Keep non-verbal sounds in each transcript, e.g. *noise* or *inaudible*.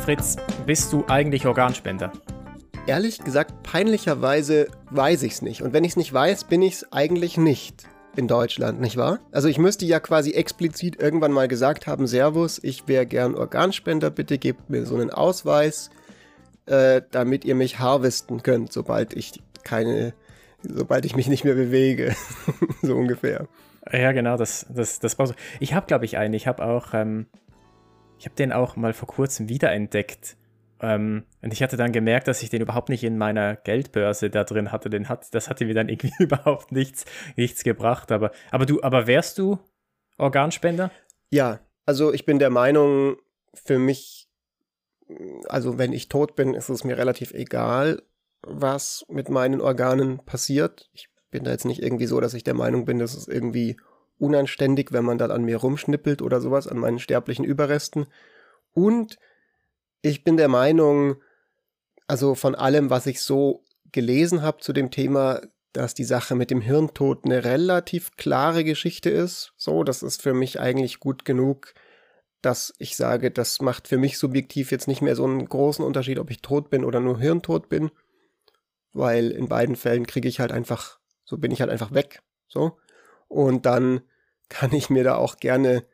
Fritz, bist du eigentlich Organspender? Ehrlich gesagt, peinlicherweise weiß ich es nicht. Und wenn ich es nicht weiß, bin ich es eigentlich nicht in Deutschland, nicht wahr? Also ich müsste ja quasi explizit irgendwann mal gesagt haben, Servus, ich wäre gern Organspender, bitte gebt mir so einen Ausweis, äh, damit ihr mich harvesten könnt, sobald ich keine, sobald ich mich nicht mehr bewege. *laughs* so ungefähr. Ja, genau, das, das, das brauchst du. Ich habe, glaube ich, einen. Ich habe auch, ähm, ich habe den auch mal vor kurzem wiederentdeckt. Ähm, und ich hatte dann gemerkt, dass ich den überhaupt nicht in meiner Geldbörse da drin hatte. Den hat, das hatte mir dann irgendwie *laughs* überhaupt nichts, nichts gebracht. Aber, aber du, aber wärst du Organspender? Ja, also ich bin der Meinung, für mich, also wenn ich tot bin, ist es mir relativ egal, was mit meinen Organen passiert. Ich bin da jetzt nicht irgendwie so, dass ich der Meinung bin, dass es irgendwie unanständig, wenn man dann an mir rumschnippelt oder sowas, an meinen sterblichen Überresten. Und ich bin der Meinung, also von allem, was ich so gelesen habe zu dem Thema, dass die Sache mit dem Hirntod eine relativ klare Geschichte ist. So, das ist für mich eigentlich gut genug, dass ich sage, das macht für mich subjektiv jetzt nicht mehr so einen großen Unterschied, ob ich tot bin oder nur hirntot bin. Weil in beiden Fällen kriege ich halt einfach, so bin ich halt einfach weg. So. Und dann kann ich mir da auch gerne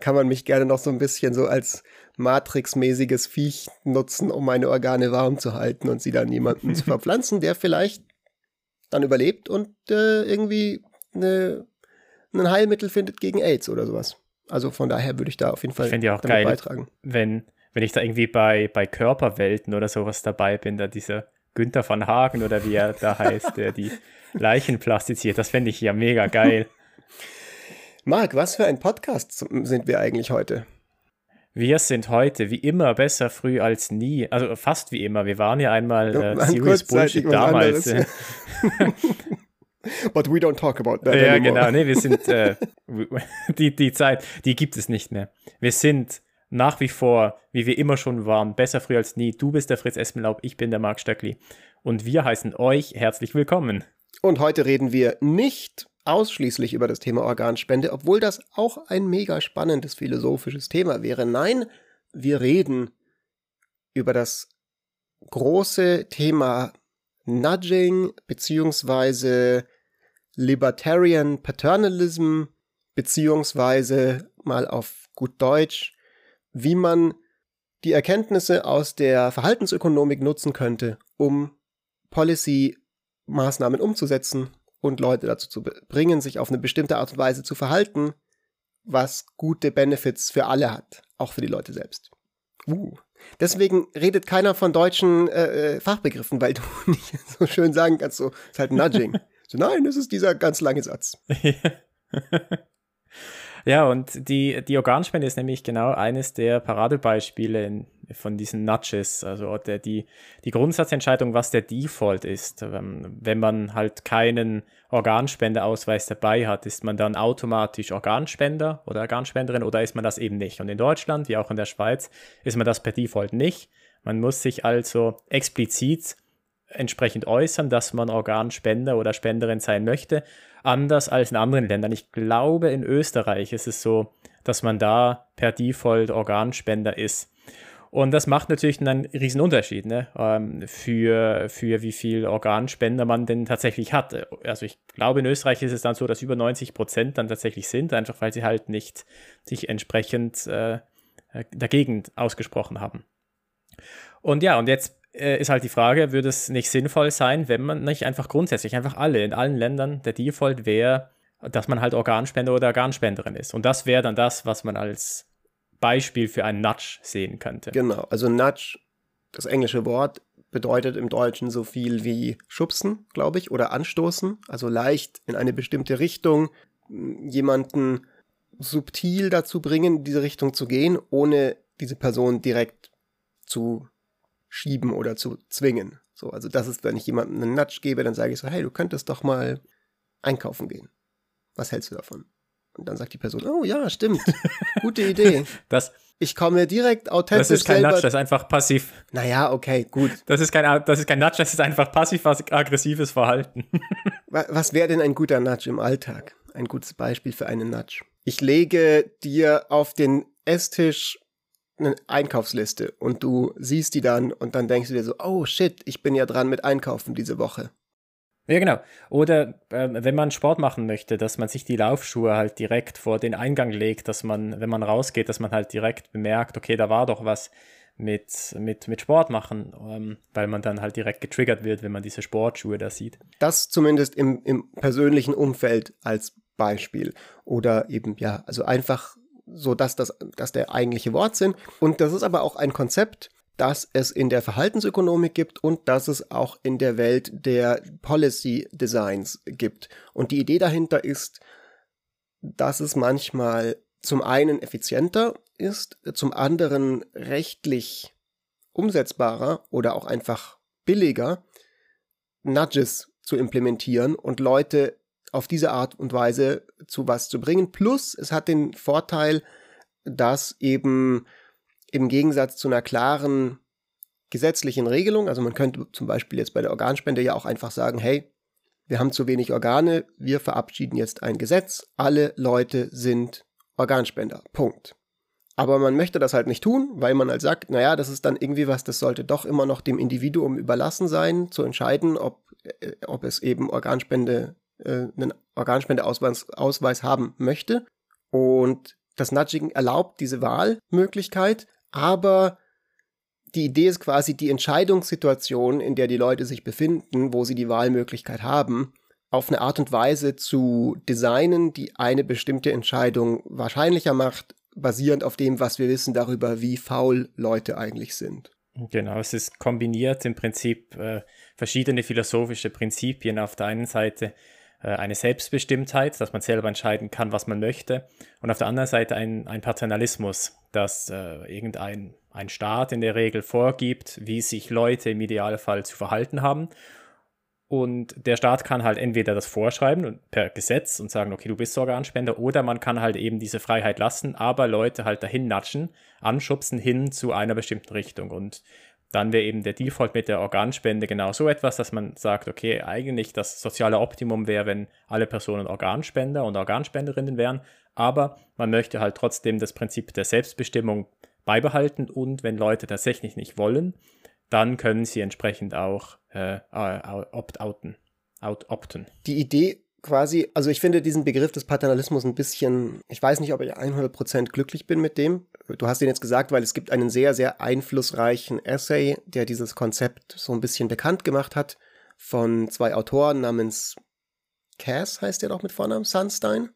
kann man mich gerne noch so ein bisschen so als Matrix-mäßiges Viech nutzen, um meine Organe warm zu halten und sie dann jemanden zu *laughs* verpflanzen, der vielleicht dann überlebt und äh, irgendwie eine, ein Heilmittel findet gegen AIDS oder sowas. Also von daher würde ich da auf jeden Fall ich ja auch geil, beitragen. Wenn, wenn ich da irgendwie bei, bei Körperwelten oder sowas dabei bin, da dieser Günther von Hagen oder wie er da heißt, der die *laughs* Leichen plastiziert, das fände ich ja mega geil. Marc, was für ein Podcast sind wir eigentlich heute? Wir sind heute wie immer besser früh als nie. Also fast wie immer. Wir waren ja einmal äh, *laughs* Serious Bullshit damals. *laughs* But we don't talk about that. Ja, anymore. genau. Nee, wir sind äh, *laughs* die, die Zeit, die gibt es nicht mehr. Wir sind nach wie vor, wie wir immer schon waren, besser früh als nie. Du bist der Fritz Espenlaub, ich bin der Marc Stöckli. Und wir heißen euch herzlich willkommen. Und heute reden wir nicht ausschließlich über das Thema Organspende, obwohl das auch ein mega spannendes philosophisches Thema wäre. Nein, wir reden über das große Thema Nudging beziehungsweise Libertarian Paternalism beziehungsweise mal auf gut Deutsch, wie man die Erkenntnisse aus der Verhaltensökonomik nutzen könnte, um Policy-Maßnahmen umzusetzen und Leute dazu zu bringen, sich auf eine bestimmte Art und Weise zu verhalten, was gute Benefits für alle hat, auch für die Leute selbst. Uh. Deswegen redet keiner von deutschen äh, äh Fachbegriffen, weil *laughs* du nicht so schön sagen kannst, so, ist halt Nudging. *laughs* so, nein, das ist dieser ganz lange Satz. *laughs* Ja, und die, die Organspende ist nämlich genau eines der Paradebeispiele in, von diesen Nudges, also der, die, die Grundsatzentscheidung, was der Default ist. Ähm, wenn man halt keinen Organspendeausweis dabei hat, ist man dann automatisch Organspender oder Organspenderin oder ist man das eben nicht? Und in Deutschland, wie auch in der Schweiz, ist man das per Default nicht. Man muss sich also explizit entsprechend äußern, dass man Organspender oder Spenderin sein möchte anders als in anderen Ländern. Ich glaube, in Österreich ist es so, dass man da per Default Organspender ist. Und das macht natürlich einen riesen Unterschied ne? Ähm, für, für wie viel Organspender man denn tatsächlich hat. Also ich glaube, in Österreich ist es dann so, dass über 90 Prozent dann tatsächlich sind, einfach weil sie halt nicht sich entsprechend äh, dagegen ausgesprochen haben. Und ja, und jetzt äh, ist halt die Frage, würde es nicht sinnvoll sein, wenn man nicht einfach grundsätzlich, einfach alle, in allen Ländern, der Default wäre, dass man halt Organspender oder Organspenderin ist. Und das wäre dann das, was man als Beispiel für einen Nudge sehen könnte. Genau, also Nudge, das englische Wort, bedeutet im Deutschen so viel wie schubsen, glaube ich, oder anstoßen, also leicht in eine bestimmte Richtung jemanden subtil dazu bringen, in diese Richtung zu gehen, ohne diese Person direkt zu schieben oder zu zwingen. So, also das ist, wenn ich jemandem einen Nudge gebe, dann sage ich so, hey, du könntest doch mal einkaufen gehen. Was hältst du davon? Und dann sagt die Person, oh ja, stimmt, gute Idee. *laughs* Das, ich komme direkt authentisch Das ist kein Nudge, das ist einfach passiv. Naja, okay, gut. Das ist kein, das ist kein Nudge, das ist einfach passiv-aggressives Verhalten. *laughs* Was wäre denn ein guter Nudge im Alltag? Ein gutes Beispiel für einen Nudge. Ich lege dir auf den Esstisch eine Einkaufsliste und du siehst die dann und dann denkst du dir so, oh shit, ich bin ja dran mit Einkaufen diese Woche. Ja, genau. Oder äh, wenn man Sport machen möchte, dass man sich die Laufschuhe halt direkt vor den Eingang legt, dass man, wenn man rausgeht, dass man halt direkt bemerkt, okay, da war doch was mit, mit, mit Sport machen, ähm, weil man dann halt direkt getriggert wird, wenn man diese Sportschuhe da sieht. Das zumindest im, im persönlichen Umfeld als Beispiel. Oder eben, ja, also einfach so, dass das dass der eigentliche Wortsinn. Und das ist aber auch ein Konzept, das es in der Verhaltensökonomik gibt und das es auch in der Welt der Policy Designs gibt. Und die Idee dahinter ist, dass es manchmal zum einen effizienter ist, zum anderen rechtlich umsetzbarer oder auch einfach billiger, Nudges zu implementieren und Leute auf diese Art und Weise zu was zu bringen. Plus, es hat den Vorteil, dass eben im Gegensatz zu einer klaren gesetzlichen Regelung, also man könnte zum Beispiel jetzt bei der Organspende ja auch einfach sagen, hey, wir haben zu wenig Organe, wir verabschieden jetzt ein Gesetz, alle Leute sind Organspender. Punkt. Aber man möchte das halt nicht tun, weil man halt sagt, naja, das ist dann irgendwie was, das sollte doch immer noch dem Individuum überlassen sein, zu entscheiden, ob, äh, ob es eben Organspende, äh, einen Organspendeausweis Ausweis haben möchte. Und das Nudging erlaubt diese Wahlmöglichkeit, aber die Idee ist quasi die Entscheidungssituation, in der die Leute sich befinden, wo sie die Wahlmöglichkeit haben, auf eine Art und Weise zu designen, die eine bestimmte Entscheidung wahrscheinlicher macht, basierend auf dem, was wir wissen darüber, wie faul Leute eigentlich sind. Genau, es ist kombiniert im Prinzip äh, verschiedene philosophische Prinzipien. Auf der einen Seite eine Selbstbestimmtheit, dass man selber entscheiden kann, was man möchte. Und auf der anderen Seite ein, ein Paternalismus, dass äh, irgendein ein Staat in der Regel vorgibt, wie sich Leute im Idealfall zu verhalten haben. Und der Staat kann halt entweder das vorschreiben per Gesetz und sagen, okay, du bist Organspender, oder man kann halt eben diese Freiheit lassen, aber Leute halt dahin natschen, anschubsen hin zu einer bestimmten Richtung. Und dann wäre eben der Default mit der Organspende genau so etwas, dass man sagt, okay, eigentlich das soziale Optimum wäre, wenn alle Personen Organspender und Organspenderinnen wären, aber man möchte halt trotzdem das Prinzip der Selbstbestimmung beibehalten und wenn Leute tatsächlich nicht wollen, dann können sie entsprechend auch äh, opt-outen, opten. Die Idee quasi, also ich finde diesen Begriff des Paternalismus ein bisschen, ich weiß nicht, ob ich 100% glücklich bin mit dem. Du hast ihn jetzt gesagt, weil es gibt einen sehr, sehr einflussreichen Essay, der dieses Konzept so ein bisschen bekannt gemacht hat, von zwei Autoren namens Cass heißt der doch mit Vornamen, Sunstein.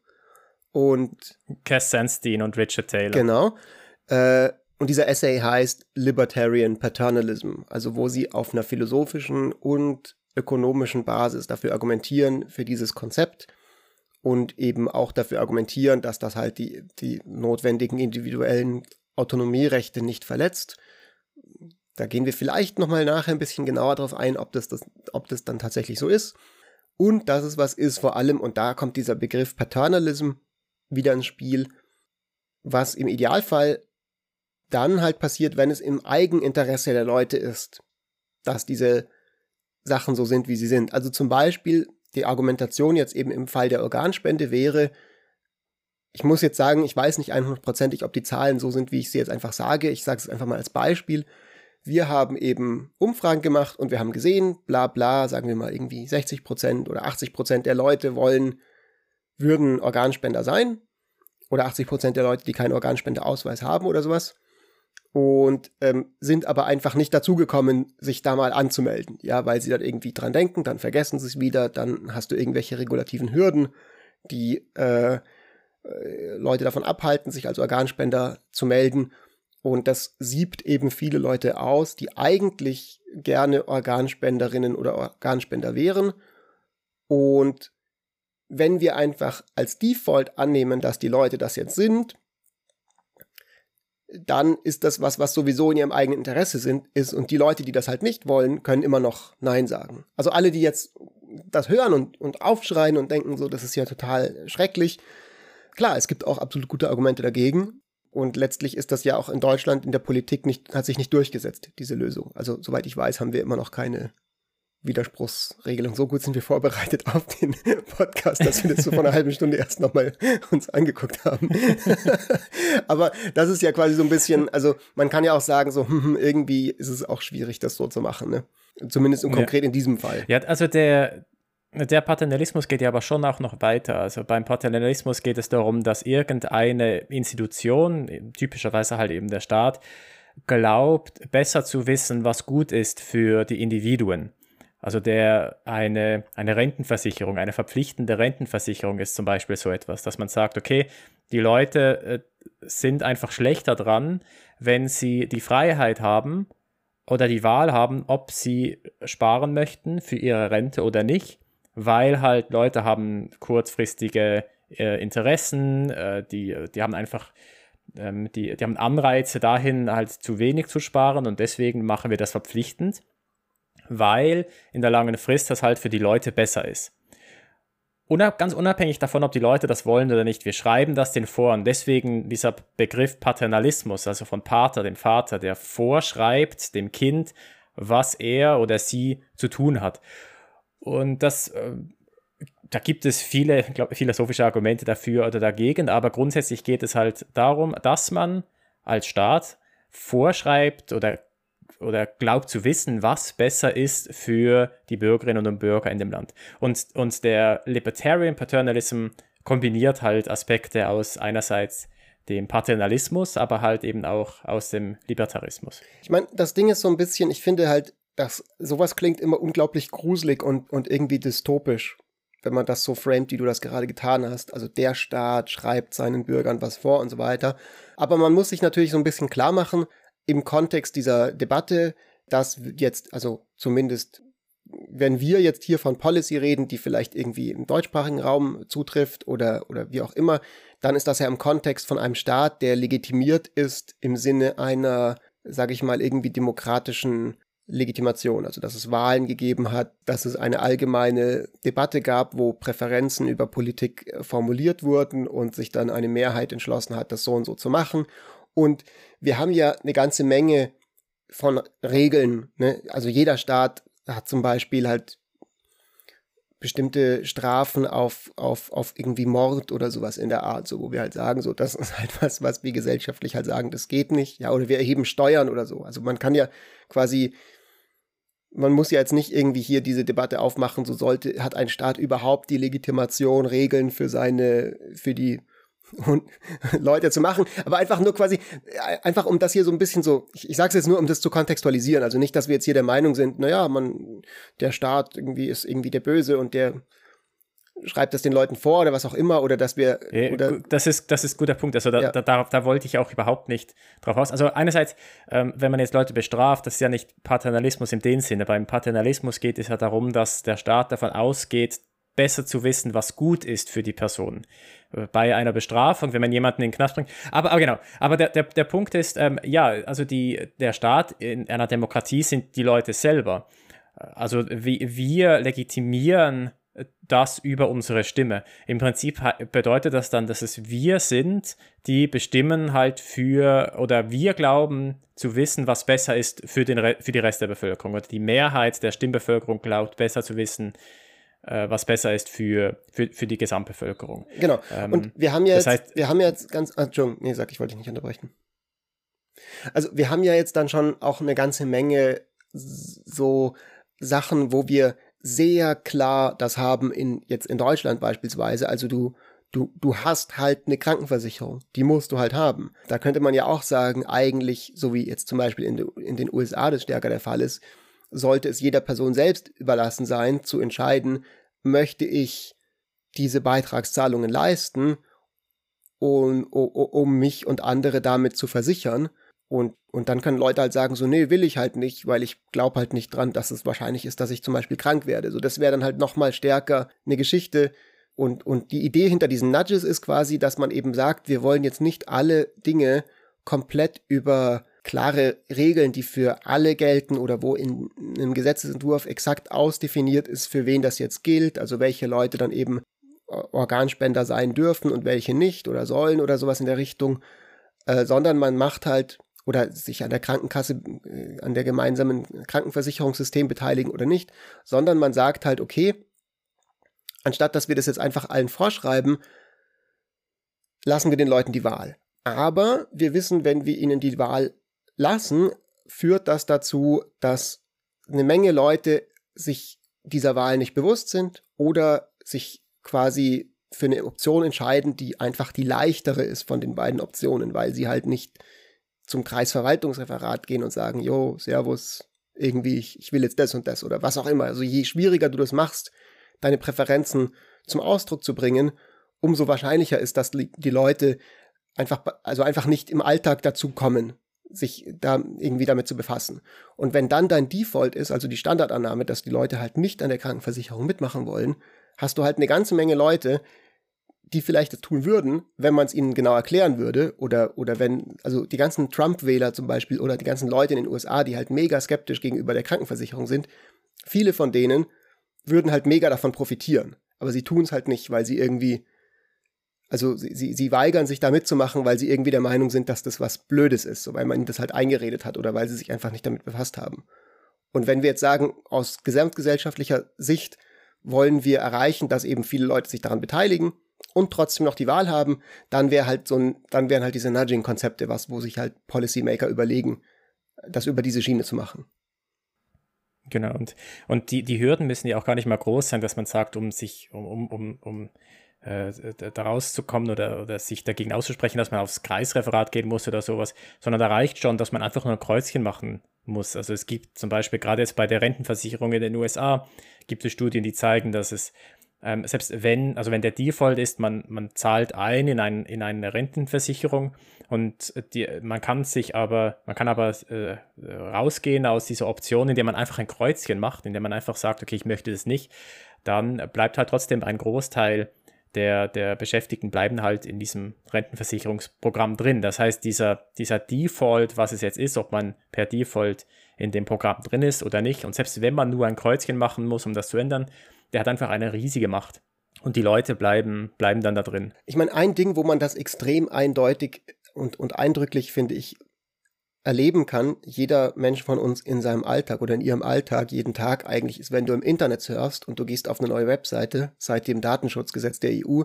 Und Cass Sunstein und Richard Taylor. Genau. Äh, und dieser Essay heißt Libertarian Paternalism, also wo sie auf einer philosophischen und ökonomischen Basis dafür argumentieren, für dieses Konzept und eben auch dafür argumentieren, dass das halt die, die notwendigen individuellen Autonomierechte nicht verletzt. Da gehen wir vielleicht nochmal nachher ein bisschen genauer drauf ein, ob das, das, ob das dann tatsächlich so ist. Und dass es was ist, vor allem, und da kommt dieser Begriff Paternalism wieder ins Spiel, was im Idealfall dann halt passiert, wenn es im Eigeninteresse der Leute ist, dass diese Sachen so sind, wie sie sind. Also zum Beispiel die Argumentation jetzt eben im Fall der Organspende wäre, ich muss jetzt sagen, ich weiß nicht 100%ig, ob die Zahlen so sind, wie ich sie jetzt einfach sage. Ich sage es einfach mal als Beispiel. Wir haben eben Umfragen gemacht und wir haben gesehen, bla bla, sagen wir mal irgendwie 60% oder 80% der Leute wollen, würden Organspender sein. Oder 80% der Leute, die keinen Organspendeausweis haben oder sowas und ähm, sind aber einfach nicht dazugekommen, sich da mal anzumelden. Ja, weil sie dann irgendwie dran denken, dann vergessen sie es wieder, dann hast du irgendwelche regulativen Hürden, die äh, äh, Leute davon abhalten, sich als Organspender zu melden. Und das siebt eben viele Leute aus, die eigentlich gerne Organspenderinnen oder Organspender wären. Und wenn wir einfach als Default annehmen, dass die Leute das jetzt sind, dann ist das was, was sowieso in ihrem eigenen Interesse sind, ist. Und die Leute, die das halt nicht wollen, können immer noch Nein sagen. Also alle, die jetzt das hören und, und aufschreien und denken, so, das ist ja total schrecklich. Klar, es gibt auch absolut gute Argumente dagegen. Und letztlich ist das ja auch in Deutschland in der Politik nicht, hat sich nicht durchgesetzt, diese Lösung. Also, soweit ich weiß, haben wir immer noch keine Widerspruchsregelung. So gut sind wir vorbereitet auf den *laughs* Podcast, dass wir das so vor einer halben Stunde erst nochmal uns angeguckt haben. *laughs* Aber das ist ja quasi so ein bisschen, also man kann ja auch sagen, so hm, hm, irgendwie ist es auch schwierig, das so zu machen. Ne? Zumindest im konkret ja. in diesem Fall. Ja, also der, der Paternalismus geht ja aber schon auch noch weiter. Also beim Paternalismus geht es darum, dass irgendeine Institution, typischerweise halt eben der Staat, glaubt, besser zu wissen, was gut ist für die Individuen. Also der eine, eine Rentenversicherung, eine verpflichtende Rentenversicherung ist zum Beispiel so etwas, dass man sagt, okay, die Leute äh, sind einfach schlechter dran, wenn sie die Freiheit haben oder die Wahl haben, ob sie sparen möchten für ihre Rente oder nicht, weil halt Leute haben kurzfristige äh, Interessen, äh, die, die haben einfach ähm, die, die haben Anreize dahin, halt zu wenig zu sparen und deswegen machen wir das verpflichtend weil in der langen Frist das halt für die Leute besser ist. Unab ganz unabhängig davon, ob die Leute das wollen oder nicht, wir schreiben das den vor und deswegen dieser Begriff Paternalismus, also von Pater, dem Vater, der vorschreibt dem Kind, was er oder sie zu tun hat. Und das, äh, da gibt es viele glaub, philosophische Argumente dafür oder dagegen, aber grundsätzlich geht es halt darum, dass man als Staat vorschreibt oder oder glaubt zu wissen, was besser ist für die Bürgerinnen und Bürger in dem Land. Und, und der Libertarian Paternalism kombiniert halt Aspekte aus einerseits dem Paternalismus, aber halt eben auch aus dem Libertarismus. Ich meine, das Ding ist so ein bisschen, ich finde halt, dass sowas klingt immer unglaublich gruselig und, und irgendwie dystopisch, wenn man das so framet, wie du das gerade getan hast. Also der Staat schreibt seinen Bürgern was vor und so weiter. Aber man muss sich natürlich so ein bisschen klar machen, im Kontext dieser Debatte, dass jetzt, also zumindest wenn wir jetzt hier von Policy reden, die vielleicht irgendwie im deutschsprachigen Raum zutrifft oder, oder wie auch immer, dann ist das ja im Kontext von einem Staat, der legitimiert ist im Sinne einer, sage ich mal, irgendwie demokratischen Legitimation, also dass es Wahlen gegeben hat, dass es eine allgemeine Debatte gab, wo Präferenzen über Politik äh, formuliert wurden und sich dann eine Mehrheit entschlossen hat, das so und so zu machen und wir haben ja eine ganze Menge von Regeln. Ne? Also jeder Staat hat zum Beispiel halt bestimmte Strafen auf, auf, auf irgendwie Mord oder sowas in der Art, so wo wir halt sagen, so, das ist halt was, was wir gesellschaftlich halt sagen, das geht nicht, ja, oder wir erheben Steuern oder so. Also man kann ja quasi, man muss ja jetzt nicht irgendwie hier diese Debatte aufmachen, so sollte, hat ein Staat überhaupt die Legitimation, Regeln für seine, für die und *laughs* Leute zu machen, aber einfach nur quasi, äh, einfach um das hier so ein bisschen so, ich, ich sage es jetzt nur, um das zu kontextualisieren, also nicht, dass wir jetzt hier der Meinung sind, naja, man, der Staat irgendwie ist irgendwie der Böse und der schreibt das den Leuten vor oder was auch immer oder dass wir oder das ist das ist guter Punkt. Also da, ja. da, da, da, wollte ich auch überhaupt nicht drauf aus. Also einerseits ähm, wenn man jetzt Leute bestraft das ist ja nicht Paternalismus in dem Sinne beim Paternalismus geht es ja darum dass der Staat davon ausgeht besser zu wissen, was gut ist für die Person. Äh, bei einer Bestrafung, wenn man jemanden in den Knast bringt. Aber, aber genau, aber der, der, der Punkt ist, ähm, ja, also die, der Staat in einer Demokratie sind die Leute selber. Also wie, wir legitimieren das über unsere Stimme. Im Prinzip bedeutet das dann, dass es wir sind, die bestimmen halt für oder wir glauben zu wissen, was besser ist für, den, für die Rest der Bevölkerung. Oder die Mehrheit der Stimmbevölkerung glaubt besser zu wissen, was besser ist für, für, für die Gesamtbevölkerung. Genau. Ähm, und wir haben ja jetzt, heißt, wir haben jetzt ganz, ah, Entschuldigung, nee, sag, ich wollte dich nicht unterbrechen. Also wir haben ja jetzt dann schon auch eine ganze Menge so Sachen, wo wir sehr klar das haben in jetzt in Deutschland beispielsweise. Also du du du hast halt eine Krankenversicherung, die musst du halt haben. Da könnte man ja auch sagen, eigentlich so wie jetzt zum Beispiel in, in den USA das stärker der Fall ist, sollte es jeder Person selbst überlassen sein, zu entscheiden, möchte ich diese Beitragszahlungen leisten, um, um mich und andere damit zu versichern. Und, und dann können Leute halt sagen, so, nee, will ich halt nicht, weil ich glaube halt nicht dran, dass es wahrscheinlich ist, dass ich zum Beispiel krank werde. So, das wäre dann halt nochmal stärker eine Geschichte. Und, und die Idee hinter diesen Nudges ist quasi, dass man eben sagt, wir wollen jetzt nicht alle Dinge komplett über klare Regeln, die für alle gelten oder wo in einem Gesetzesentwurf exakt ausdefiniert ist, für wen das jetzt gilt, also welche Leute dann eben Organspender sein dürfen und welche nicht oder sollen oder sowas in der Richtung, äh, sondern man macht halt oder sich an der Krankenkasse, äh, an der gemeinsamen Krankenversicherungssystem beteiligen oder nicht, sondern man sagt halt, okay, anstatt dass wir das jetzt einfach allen vorschreiben, lassen wir den Leuten die Wahl. Aber wir wissen, wenn wir ihnen die Wahl lassen, führt das dazu, dass eine Menge Leute sich dieser Wahl nicht bewusst sind oder sich quasi für eine Option entscheiden, die einfach die leichtere ist von den beiden Optionen, weil sie halt nicht zum Kreisverwaltungsreferat gehen und sagen, jo, Servus, irgendwie, ich, ich will jetzt das und das oder was auch immer. Also je schwieriger du das machst, deine Präferenzen zum Ausdruck zu bringen, umso wahrscheinlicher ist, dass die Leute einfach, also einfach nicht im Alltag dazu kommen, sich da irgendwie damit zu befassen. Und wenn dann dein Default ist, also die Standardannahme, dass die Leute halt nicht an der Krankenversicherung mitmachen wollen, hast du halt eine ganze Menge Leute, die vielleicht das tun würden, wenn man es ihnen genau erklären würde, oder, oder wenn, also die ganzen Trump-Wähler zum Beispiel oder die ganzen Leute in den USA, die halt mega skeptisch gegenüber der Krankenversicherung sind, viele von denen würden halt mega davon profitieren. Aber sie tun es halt nicht, weil sie irgendwie also sie, sie, sie weigern sich da mitzumachen, weil sie irgendwie der Meinung sind, dass das was Blödes ist, so weil man ihnen das halt eingeredet hat oder weil sie sich einfach nicht damit befasst haben. Und wenn wir jetzt sagen, aus gesamtgesellschaftlicher Sicht wollen wir erreichen, dass eben viele Leute sich daran beteiligen und trotzdem noch die Wahl haben, dann wäre halt so ein, dann wären halt diese Nudging-Konzepte was, wo sich halt Policymaker überlegen, das über diese Schiene zu machen. Genau, und, und die, die Hürden müssen ja auch gar nicht mal groß sein, dass man sagt, um sich, um, um, um, um äh, da rauszukommen oder, oder sich dagegen auszusprechen, dass man aufs Kreisreferat gehen muss oder sowas, sondern da reicht schon, dass man einfach nur ein Kreuzchen machen muss. Also es gibt zum Beispiel gerade jetzt bei der Rentenversicherung in den USA, gibt es Studien, die zeigen, dass es ähm, selbst wenn, also wenn der Default ist, man, man zahlt ein in, ein, in eine Rentenversicherung und die, man kann sich aber, man kann aber äh, rausgehen aus dieser Option, indem man einfach ein Kreuzchen macht, indem man einfach sagt, okay, ich möchte das nicht, dann bleibt halt trotzdem ein Großteil der, der Beschäftigten bleiben halt in diesem Rentenversicherungsprogramm drin. Das heißt, dieser, dieser Default, was es jetzt ist, ob man per Default in dem Programm drin ist oder nicht, und selbst wenn man nur ein Kreuzchen machen muss, um das zu ändern, der hat einfach eine riesige Macht. Und die Leute bleiben, bleiben dann da drin. Ich meine, ein Ding, wo man das extrem eindeutig und, und eindrücklich, finde ich, erleben kann, jeder Mensch von uns in seinem Alltag oder in ihrem Alltag jeden Tag eigentlich ist, wenn du im Internet surfst und du gehst auf eine neue Webseite seit dem Datenschutzgesetz der EU.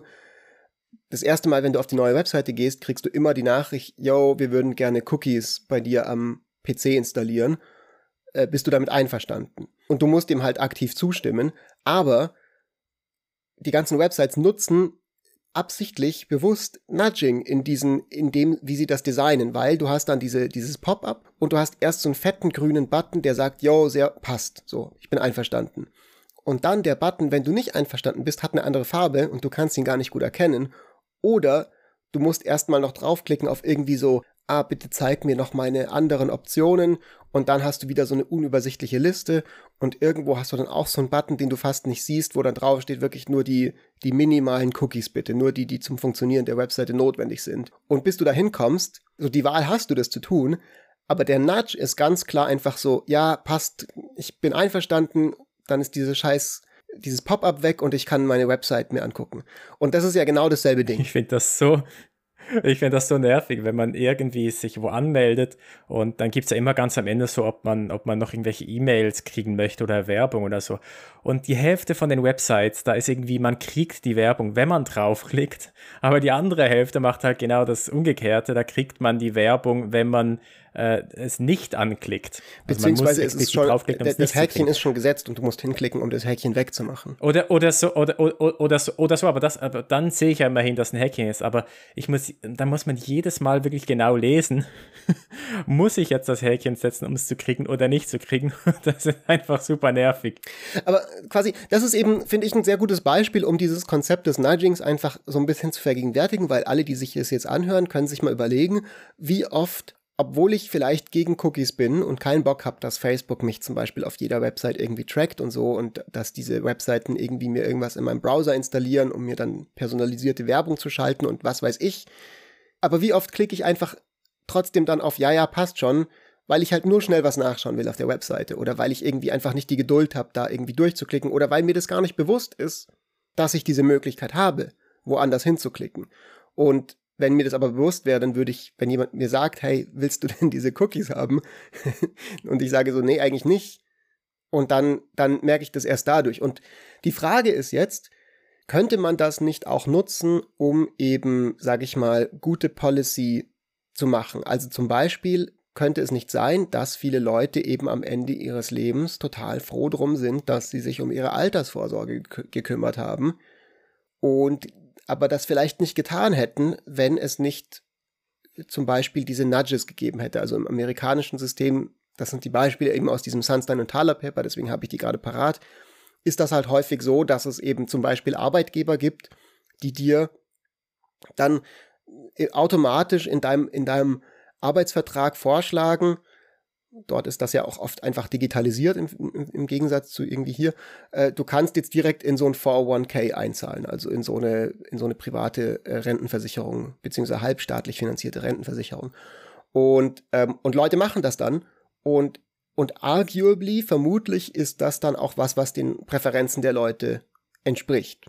Das erste Mal, wenn du auf die neue Webseite gehst, kriegst du immer die Nachricht, yo, wir würden gerne Cookies bei dir am PC installieren. Äh, bist du damit einverstanden? Und du musst dem halt aktiv zustimmen, aber die ganzen Websites nutzen absichtlich bewusst Nudging in diesen, in dem, wie sie das designen, weil du hast dann diese, dieses Pop-up und du hast erst so einen fetten grünen Button, der sagt, yo, sehr passt, so, ich bin einverstanden. Und dann der Button, wenn du nicht einverstanden bist, hat eine andere Farbe und du kannst ihn gar nicht gut erkennen. Oder du musst erstmal noch draufklicken auf irgendwie so ah, bitte zeig mir noch meine anderen Optionen und dann hast du wieder so eine unübersichtliche Liste und irgendwo hast du dann auch so einen Button, den du fast nicht siehst, wo dann drauf steht wirklich nur die, die minimalen Cookies bitte, nur die, die zum Funktionieren der Webseite notwendig sind. Und bis du da hinkommst, so die Wahl hast du das zu tun, aber der Nudge ist ganz klar einfach so, ja, passt, ich bin einverstanden, dann ist diese scheiß dieses Pop-up weg und ich kann meine Website mir angucken. Und das ist ja genau dasselbe Ding. Ich finde das so, ich finde das so nervig, wenn man irgendwie sich wo anmeldet und dann gibt es ja immer ganz am Ende so, ob man, ob man noch irgendwelche E-Mails kriegen möchte oder Werbung oder so. Und die Hälfte von den Websites, da ist irgendwie, man kriegt die Werbung, wenn man draufklickt, aber die andere Hälfte macht halt genau das Umgekehrte, da kriegt man die Werbung, wenn man äh, es nicht anklickt. Also Beziehungsweise ist es schon, um das Häkchen ist schon gesetzt und du musst hinklicken, um das Häkchen wegzumachen. Oder, oder so, oder, oder, oder so, oder so, aber das, aber dann sehe ich ja immerhin, dass ein Häkchen ist. Aber ich muss, da muss man jedes Mal wirklich genau lesen. *laughs* muss ich jetzt das Häkchen setzen, um es zu kriegen oder nicht zu kriegen? *laughs* das ist einfach super nervig. Aber quasi, das ist eben, finde ich, ein sehr gutes Beispiel, um dieses Konzept des Nudgings einfach so ein bisschen zu vergegenwärtigen, weil alle, die sich das jetzt anhören, können sich mal überlegen, wie oft obwohl ich vielleicht gegen Cookies bin und keinen Bock habe, dass Facebook mich zum Beispiel auf jeder Website irgendwie trackt und so und dass diese Webseiten irgendwie mir irgendwas in meinem Browser installieren, um mir dann personalisierte Werbung zu schalten und was weiß ich. Aber wie oft klicke ich einfach trotzdem dann auf Ja, ja, passt schon, weil ich halt nur schnell was nachschauen will auf der Webseite oder weil ich irgendwie einfach nicht die Geduld habe, da irgendwie durchzuklicken oder weil mir das gar nicht bewusst ist, dass ich diese Möglichkeit habe, woanders hinzuklicken. Und wenn mir das aber bewusst wäre, dann würde ich, wenn jemand mir sagt, hey, willst du denn diese Cookies haben? *laughs* und ich sage so, nee, eigentlich nicht. Und dann, dann merke ich das erst dadurch. Und die Frage ist jetzt, könnte man das nicht auch nutzen, um eben, sage ich mal, gute Policy zu machen? Also zum Beispiel könnte es nicht sein, dass viele Leute eben am Ende ihres Lebens total froh drum sind, dass sie sich um ihre Altersvorsorge gekümmert haben und aber das vielleicht nicht getan hätten, wenn es nicht zum Beispiel diese Nudges gegeben hätte. Also im amerikanischen System, das sind die Beispiele eben aus diesem Sunstein und Thaler Paper, deswegen habe ich die gerade parat, ist das halt häufig so, dass es eben zum Beispiel Arbeitgeber gibt, die dir dann äh, automatisch in deinem, in deinem Arbeitsvertrag vorschlagen, dort ist das ja auch oft einfach digitalisiert im, im Gegensatz zu irgendwie hier. Äh, du kannst jetzt direkt in so ein 401k einzahlen, also in so eine, in so eine private äh, Rentenversicherung, beziehungsweise halbstaatlich finanzierte Rentenversicherung. Und, ähm, und Leute machen das dann und, und arguably, vermutlich ist das dann auch was, was den Präferenzen der Leute entspricht.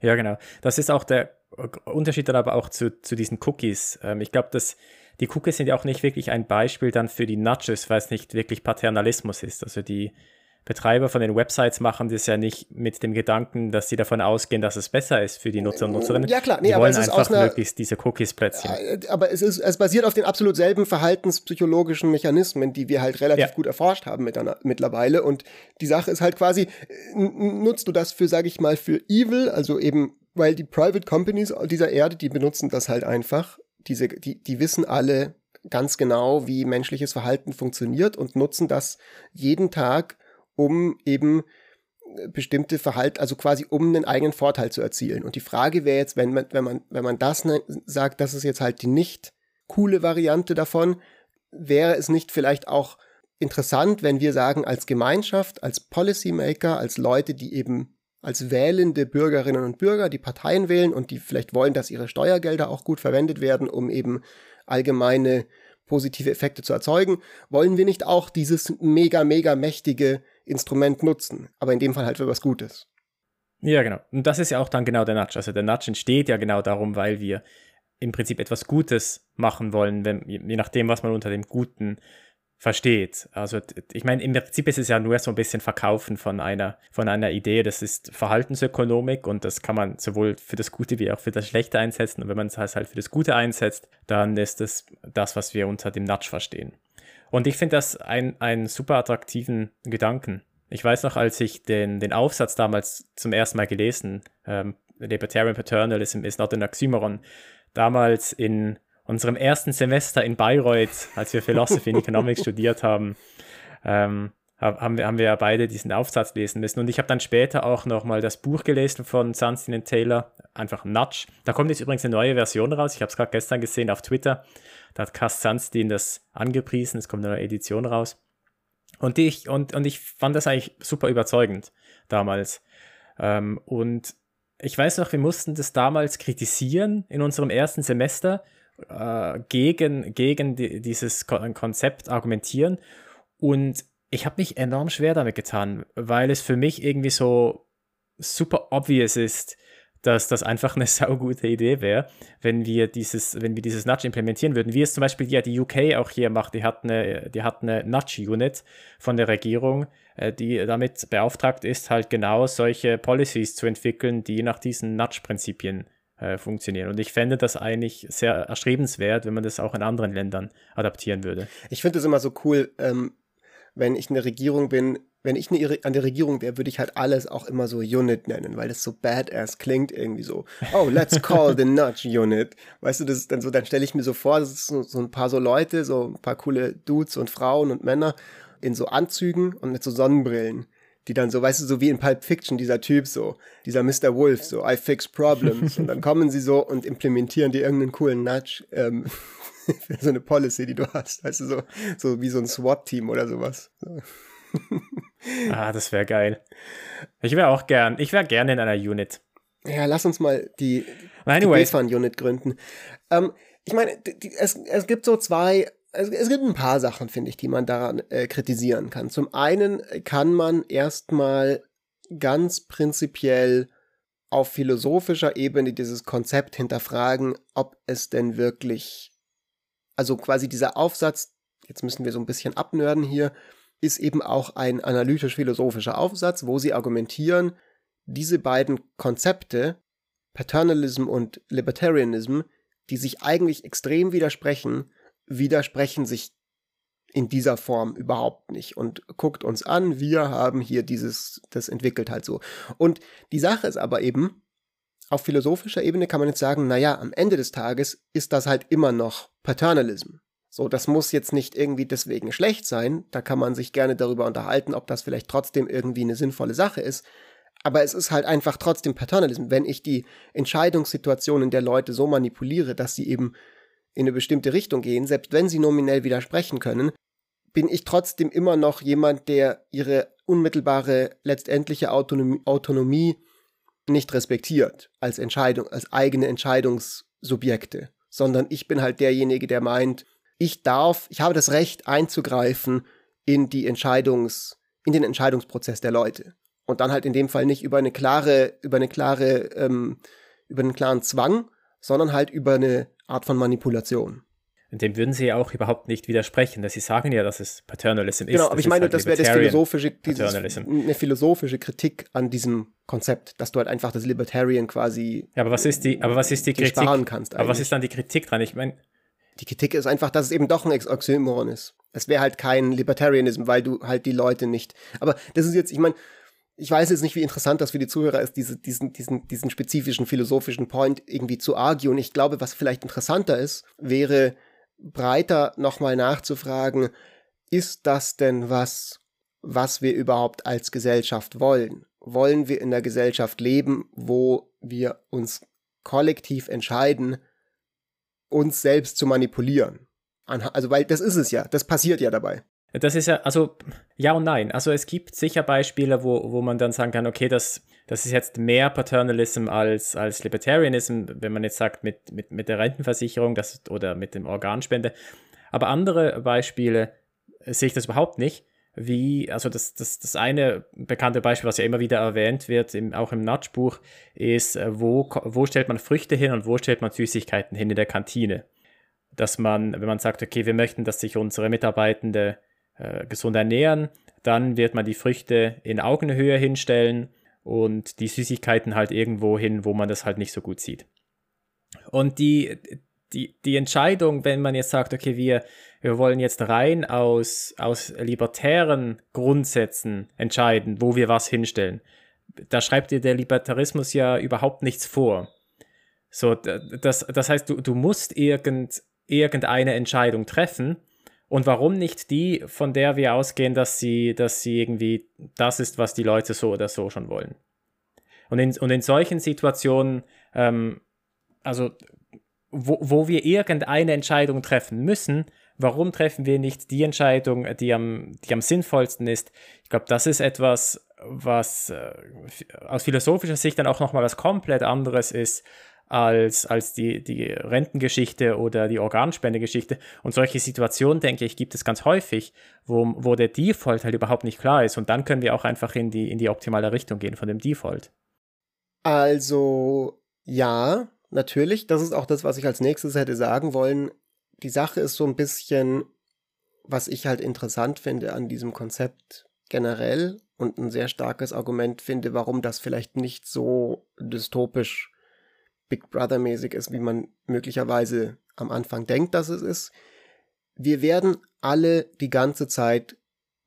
Ja, genau. Das ist auch der Unterschied dann aber auch zu, zu diesen Cookies. Ähm, ich glaube, dass die Cookies sind ja auch nicht wirklich ein Beispiel dann für die Nudges, weil es nicht wirklich Paternalismus ist. Also die Betreiber von den Websites machen das ja nicht mit dem Gedanken, dass sie davon ausgehen, dass es besser ist für die Nutzer und Nutzerinnen. Ja klar, nee, die aber wollen es ist einfach einer, möglichst diese Cookies platzieren. Aber es ist, es basiert auf den absolut selben verhaltenspsychologischen Mechanismen, die wir halt relativ ja. gut erforscht haben mit, mittlerweile. Und die Sache ist halt quasi, nutzt du das für, sage ich mal, für Evil, also eben, weil die Private Companies dieser Erde, die benutzen das halt einfach diese, die, die wissen alle ganz genau, wie menschliches Verhalten funktioniert und nutzen das jeden Tag, um eben äh, bestimmte Verhalten, also quasi um einen eigenen Vorteil zu erzielen. Und die Frage wäre jetzt, wenn man, wenn man, wenn man das ne, sagt, das ist jetzt halt die nicht coole Variante davon, wäre es nicht vielleicht auch interessant, wenn wir sagen, als Gemeinschaft, als Policymaker, als Leute, die eben als wählende Bürgerinnen und Bürger, die Parteien wählen und die vielleicht wollen, dass ihre Steuergelder auch gut verwendet werden, um eben allgemeine positive Effekte zu erzeugen, wollen wir nicht auch dieses mega, mega mächtige Instrument nutzen, aber in dem Fall halt für was Gutes. Ja, genau. Und das ist ja auch dann genau der Nudge. Also der Nudge entsteht ja genau darum, weil wir im Prinzip etwas Gutes machen wollen, wenn, je nachdem, was man unter dem Guten versteht. Also ich meine, im Prinzip ist es ja nur so ein bisschen Verkaufen von einer, von einer Idee. Das ist Verhaltensökonomik und das kann man sowohl für das Gute wie auch für das Schlechte einsetzen. Und wenn man es halt für das Gute einsetzt, dann ist das das, was wir unter dem Nudge verstehen. Und ich finde das einen super attraktiven Gedanken. Ich weiß noch, als ich den, den Aufsatz damals zum ersten Mal gelesen, ähm, Libertarian Paternalism is not an Oxymoron, damals in unserem ersten Semester in Bayreuth, als wir Philosophy and Economics studiert haben, ähm, haben wir, haben wir ja beide diesen Aufsatz lesen müssen. Und ich habe dann später auch nochmal das Buch gelesen von Sunstein Taylor, einfach Nudge. Da kommt jetzt übrigens eine neue Version raus. Ich habe es gerade gestern gesehen auf Twitter. Da hat Cass Sunstein das angepriesen. Es kommt eine neue Edition raus. Und ich, und, und ich fand das eigentlich super überzeugend damals. Ähm, und ich weiß noch, wir mussten das damals kritisieren in unserem ersten Semester äh, gegen, gegen die, dieses Konzept argumentieren. Und ich habe mich enorm schwer damit getan, weil es für mich irgendwie so super obvious ist, dass das einfach eine *laughs* saugute Idee wäre, wenn wir dieses, wenn wir dieses Nudge implementieren würden. Wie es zum Beispiel ja die UK auch hier macht, die hat eine, die hat eine Nudge-Unit von der Regierung, äh, die damit beauftragt ist, halt genau solche Policies zu entwickeln, die nach diesen Nudge-Prinzipien äh, funktionieren. Und ich fände das eigentlich sehr erstrebenswert, wenn man das auch in anderen Ländern adaptieren würde. Ich finde es immer so cool, ähm, wenn ich eine Regierung bin, wenn ich eine, an der Regierung wäre, würde ich halt alles auch immer so Unit nennen, weil das so badass klingt irgendwie so. Oh, let's call the Nudge Unit. Weißt du, das ist dann so, dann stelle ich mir so vor, das ist so, so ein paar so Leute, so ein paar coole Dudes und Frauen und Männer in so Anzügen und mit so Sonnenbrillen die dann so, weißt du, so wie in Pulp Fiction, dieser Typ so, dieser Mr. Wolf, so, I fix problems. und dann kommen sie so und implementieren dir irgendeinen coolen Nudge ähm, *laughs* für so eine Policy, die du hast. Weißt du, so, so wie so ein SWAT-Team oder sowas. So. *laughs* ah, das wäre geil. Ich wäre auch gern, ich wäre gerne in einer Unit. Ja, lass uns mal die, anyway. die unit gründen. Ähm, ich meine, es, es gibt so zwei es, es gibt ein paar Sachen, finde ich, die man daran äh, kritisieren kann. Zum einen kann man erstmal ganz prinzipiell auf philosophischer Ebene dieses Konzept hinterfragen, ob es denn wirklich, also quasi dieser Aufsatz, jetzt müssen wir so ein bisschen abnörden hier, ist eben auch ein analytisch-philosophischer Aufsatz, wo sie argumentieren, diese beiden Konzepte, Paternalism und Libertarianism, die sich eigentlich extrem widersprechen, widersprechen sich in dieser Form überhaupt nicht und guckt uns an, wir haben hier dieses, das entwickelt halt so. Und die Sache ist aber eben, auf philosophischer Ebene kann man jetzt sagen, naja, am Ende des Tages ist das halt immer noch Paternalism. So, das muss jetzt nicht irgendwie deswegen schlecht sein. Da kann man sich gerne darüber unterhalten, ob das vielleicht trotzdem irgendwie eine sinnvolle Sache ist. Aber es ist halt einfach trotzdem Paternalism. Wenn ich die Entscheidungssituationen der Leute so manipuliere, dass sie eben in eine bestimmte Richtung gehen, selbst wenn sie nominell widersprechen können, bin ich trotzdem immer noch jemand, der ihre unmittelbare letztendliche Autonomie, Autonomie nicht respektiert als Entscheidung, als eigene Entscheidungssubjekte, sondern ich bin halt derjenige, der meint, ich darf, ich habe das Recht einzugreifen in die Entscheidungs, in den Entscheidungsprozess der Leute. Und dann halt in dem Fall nicht über eine klare, über eine klare, ähm, über einen klaren Zwang, sondern halt über eine Art von Manipulation. Und dem würden sie ja auch überhaupt nicht widersprechen, dass sie sagen ja, dass es Paternalism ist. Genau, aber ich meine, halt das wäre das philosophische, dieses, eine philosophische Kritik an diesem Konzept, dass du halt einfach das Libertarian quasi. Ja, aber was ist die, aber was ist die Kritik? Kannst aber was ist dann die Kritik dran? Ich meine, die Kritik ist einfach, dass es eben doch ein Oxymoron ist. Es wäre halt kein Libertarianism, weil du halt die Leute nicht. Aber das ist jetzt, ich meine, ich weiß jetzt nicht, wie interessant das für die Zuhörer ist, diese, diesen, diesen, diesen spezifischen philosophischen Point irgendwie zu argue. Ich glaube, was vielleicht interessanter ist, wäre breiter nochmal nachzufragen, ist das denn was, was wir überhaupt als Gesellschaft wollen? Wollen wir in einer Gesellschaft leben, wo wir uns kollektiv entscheiden, uns selbst zu manipulieren. Also, weil das ist es ja, das passiert ja dabei. Das ist ja, also ja und nein. Also es gibt sicher Beispiele, wo, wo man dann sagen kann, okay, das, das ist jetzt mehr Paternalism als, als Libertarianism, wenn man jetzt sagt, mit, mit, mit der Rentenversicherung das, oder mit dem Organspende. Aber andere Beispiele sehe ich das überhaupt nicht. Wie, also das, das, das eine bekannte Beispiel, was ja immer wieder erwähnt wird, im, auch im Nudge-Buch, ist, äh, wo, wo stellt man Früchte hin und wo stellt man Süßigkeiten hin in der Kantine. Dass man, wenn man sagt, okay, wir möchten, dass sich unsere Mitarbeitende äh, gesund ernähren, dann wird man die Früchte in Augenhöhe hinstellen und die Süßigkeiten halt irgendwo hin, wo man das halt nicht so gut sieht. Und die, die, die Entscheidung, wenn man jetzt sagt, okay, wir, wir wollen jetzt rein aus, aus libertären Grundsätzen entscheiden, wo wir was hinstellen, da schreibt dir der Libertarismus ja überhaupt nichts vor. So, das, das heißt, du, du musst irgend, irgendeine Entscheidung treffen. Und warum nicht die, von der wir ausgehen, dass sie, dass sie irgendwie das ist, was die Leute so oder so schon wollen? Und in, und in solchen Situationen, ähm, also wo, wo wir irgendeine Entscheidung treffen müssen, warum treffen wir nicht die Entscheidung, die am, die am sinnvollsten ist? Ich glaube, das ist etwas, was äh, aus philosophischer Sicht dann auch nochmal was komplett anderes ist als, als die, die Rentengeschichte oder die Organspendegeschichte. Und solche Situationen, denke ich, gibt es ganz häufig, wo, wo der Default halt überhaupt nicht klar ist. Und dann können wir auch einfach in die, in die optimale Richtung gehen von dem Default. Also, ja, natürlich. Das ist auch das, was ich als nächstes hätte sagen wollen. Die Sache ist so ein bisschen, was ich halt interessant finde an diesem Konzept generell und ein sehr starkes Argument finde, warum das vielleicht nicht so dystopisch Big Brother-mäßig ist, wie man möglicherweise am Anfang denkt, dass es ist. Wir werden alle die ganze Zeit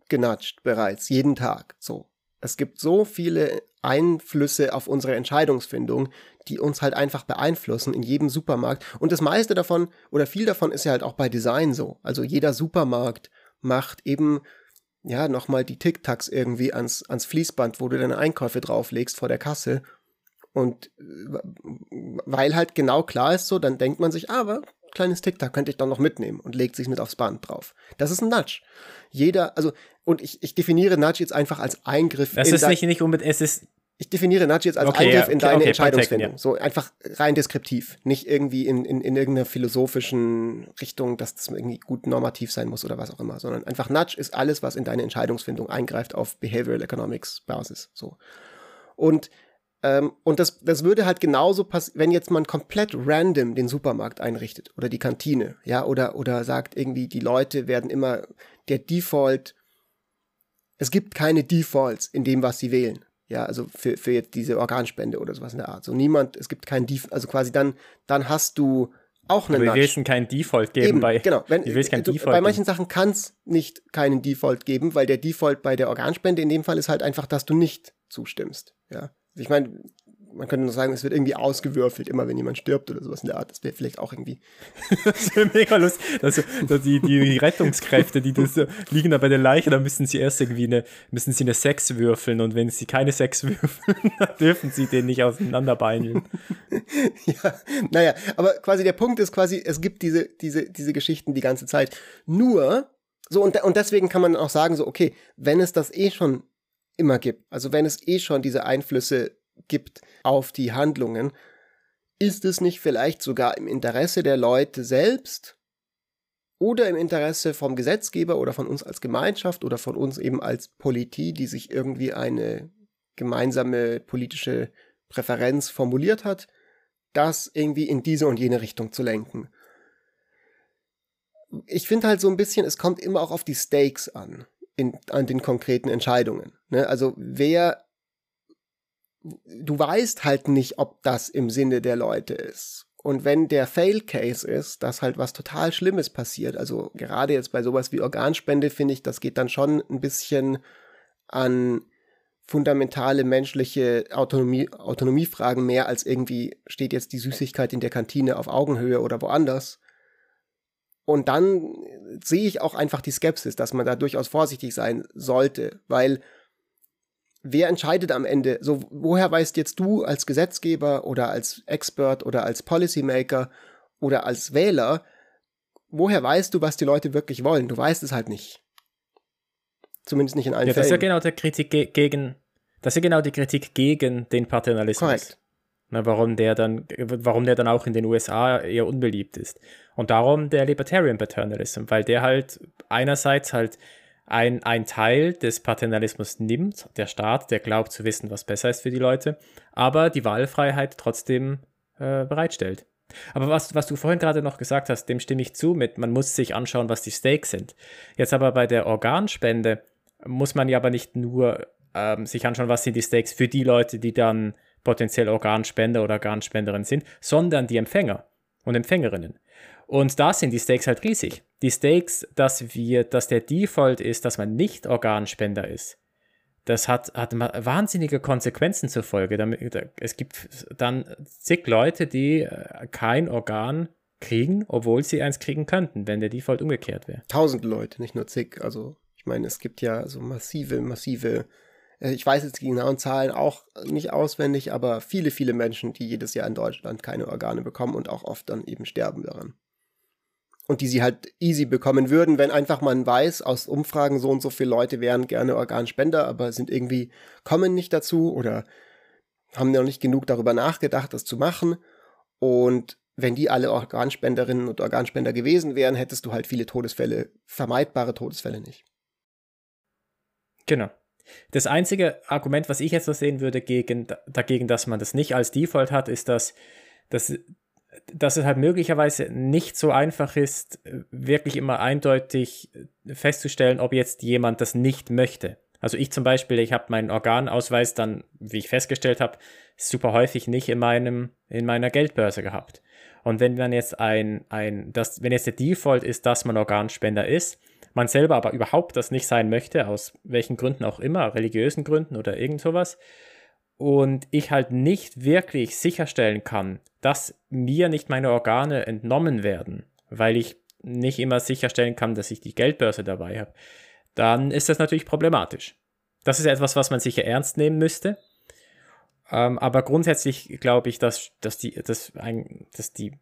genatscht bereits, jeden Tag. So. Es gibt so viele Einflüsse auf unsere Entscheidungsfindung, die uns halt einfach beeinflussen in jedem Supermarkt. Und das meiste davon oder viel davon ist ja halt auch bei Design so. Also jeder Supermarkt macht eben ja nochmal die Tic-Tacs irgendwie ans, ans Fließband, wo du deine Einkäufe drauflegst vor der Kasse. Und äh, weil halt genau klar ist so, dann denkt man sich, ah, aber kleines Tic-Tac könnte ich doch noch mitnehmen und legt sich mit aufs Band drauf. Das ist ein Nudge. Jeder, also, und ich, ich definiere Nudge jetzt einfach als Eingriff. Das ist nicht, nicht unbedingt, es ist ich definiere Nudge jetzt als okay, Eingriff ja, okay, in deine okay, Entscheidungsfindung. Ja. So einfach rein deskriptiv. Nicht irgendwie in, in, in irgendeiner philosophischen Richtung, dass das irgendwie gut normativ sein muss oder was auch immer, sondern einfach Nudge ist alles, was in deine Entscheidungsfindung eingreift auf Behavioral Economics Basis. So. Und Ähm, und das, das würde halt genauso passieren, wenn jetzt man komplett random den Supermarkt einrichtet oder die Kantine, ja, oder, oder sagt irgendwie, die Leute werden immer der Default, es gibt keine Defaults in dem, was sie wählen. Ja, also für, für jetzt diese Organspende oder sowas in der Art. So niemand, es gibt kein Default, also quasi dann, dann hast du auch einen Aber wir willst keinen Default geben Eben, bei. Genau, wenn, *laughs* wir kein du, Default bei manchen Sachen kann es nicht keinen Default geben, weil der Default bei der Organspende in dem Fall ist halt einfach, dass du nicht zustimmst. Ja. Ich meine, man könnte nur sagen, es wird irgendwie ausgewürfelt, immer wenn jemand stirbt oder sowas in der Art. Das wäre vielleicht auch irgendwie. *laughs* das wäre mega lustig. Also, dass die, die Rettungskräfte, die das, liegen da bei der Leiche, da müssen sie erst irgendwie eine, müssen sie eine Sex würfeln und wenn sie keine Sex würfeln, *laughs* dann dürfen sie den nicht auseinanderbeineln. *laughs* ja, naja, aber quasi der Punkt ist quasi, es gibt diese, diese, diese Geschichten die ganze Zeit. Nur, so, und, und deswegen kann man auch sagen, so, okay, wenn es das eh schon immer gibt, also wenn es eh schon diese Einflüsse gibt auf die Handlungen, ist es nicht vielleicht sogar im Interesse der Leute selbst oder im Interesse vom Gesetzgeber oder von uns als Gemeinschaft oder von uns eben als Politie, die sich irgendwie eine gemeinsame politische Präferenz formuliert hat, das irgendwie in diese und jene Richtung zu lenken. Ich finde halt so ein bisschen, es kommt immer auch auf die Stakes an, in, an den konkreten Entscheidungen. Ne? Also wer du weißt halt nicht, ob das im Sinne der Leute ist. Und wenn der Fail-Case ist, dass halt was total Schlimmes passiert, also gerade jetzt bei sowas wie Organspende, finde ich, das geht dann schon ein bisschen an fundamentale menschliche Autonomie, Autonomiefragen mehr als irgendwie steht jetzt die Süßigkeit in der Kantine auf Augenhöhe oder woanders. Und dann sehe ich auch einfach die Skepsis, dass man da durchaus vorsichtig sein sollte, weil wer entscheidet am Ende? So, woher weißt jetzt du als Gesetzgeber oder als Expert oder als Policymaker oder als Wähler, woher weißt du, was die Leute wirklich wollen? Du weißt es halt nicht. Zumindest nicht in allen ja, Fällen. Das ist ja genau der Kritik ge gegen, das ist ja genau die Kritik gegen den Paternalismus. Korrekt. Na, warum der dann, warum der dann auch in den USA eher unbeliebt ist. Und darum der Libertarian Paternalism, weil der halt einerseits halt ein, ein Teil des Paternalismus nimmt, der Staat, der glaubt zu wissen, was besser ist für die Leute, aber die Wahlfreiheit trotzdem äh, bereitstellt. Aber was, was du vorhin gerade noch gesagt hast, dem stimme ich zu mit, man muss sich anschauen, was die Stakes sind. Jetzt aber bei der Organspende muss man ja aber nicht nur ähm, sich anschauen, was sind die Stakes für die Leute, die dann potenziell Organspender oder Organspenderin sind, sondern die Empfänger und Empfängerinnen. Und da sind die Stakes halt riesig. Die Stakes, dass wir, dass der Default ist, dass man nicht Organspender ist. Das hat, hat wahnsinnige Konsequenzen zur Folge. Es gibt dann zig Leute, die äh, kein Organ kriegen, obwohl sie eins kriegen könnten, wenn der Default umgekehrt wäre. Tausende Leute, nicht nur zig. Also, ich meine, es gibt ja so massive, massive, äh, ich weiß jetzt die genauen Zahlen auch nicht auswendig, aber viele, viele Menschen, die jedes Jahr in Deutschland keine Organe bekommen und auch oft dann eben sterben daran und die sie halt easy bekommen würden, wenn einfach man weiß, aus Umfragen so und so viele Leute wären gerne Organspender, aber sind irgendwie, kommen nicht dazu oder haben noch nicht genug darüber nachgedacht, das zu machen. Und wenn die alle Organspenderinnen und Organspender gewesen wären, hättest du halt viele Todesfälle, vermeidbare Todesfälle nicht. Genau. Das einzige Argument, was ich jetzt so sehen würde gegen, dagegen, dass man das nicht als Default hat, ist, dass, dass dass es halt möglicherweise nicht so einfach ist, wirklich immer eindeutig festzustellen, ob jetzt jemand das nicht möchte. Also ich zum Beispiel, ich habe meinen Organausweis dann, wie ich festgestellt habe, super häufig nicht in meinem, in meiner Geldbörse gehabt. Und wenn dann jetzt ein, ein, das, wenn jetzt der Default ist, dass man Organspender ist, man selber aber überhaupt das nicht sein möchte, aus welchen Gründen auch immer, religiösen Gründen oder irgend sowas, und ich halt nicht wirklich sicherstellen kann, dass mir nicht meine Organe entnommen werden, weil ich nicht immer sicherstellen kann, dass ich die Geldbörse dabei habe, dann ist das natürlich problematisch. Das ist etwas, was man sicher ernst nehmen müsste. Ähm, aber grundsätzlich glaube ich, dass, dass, die, dass, ein, dass die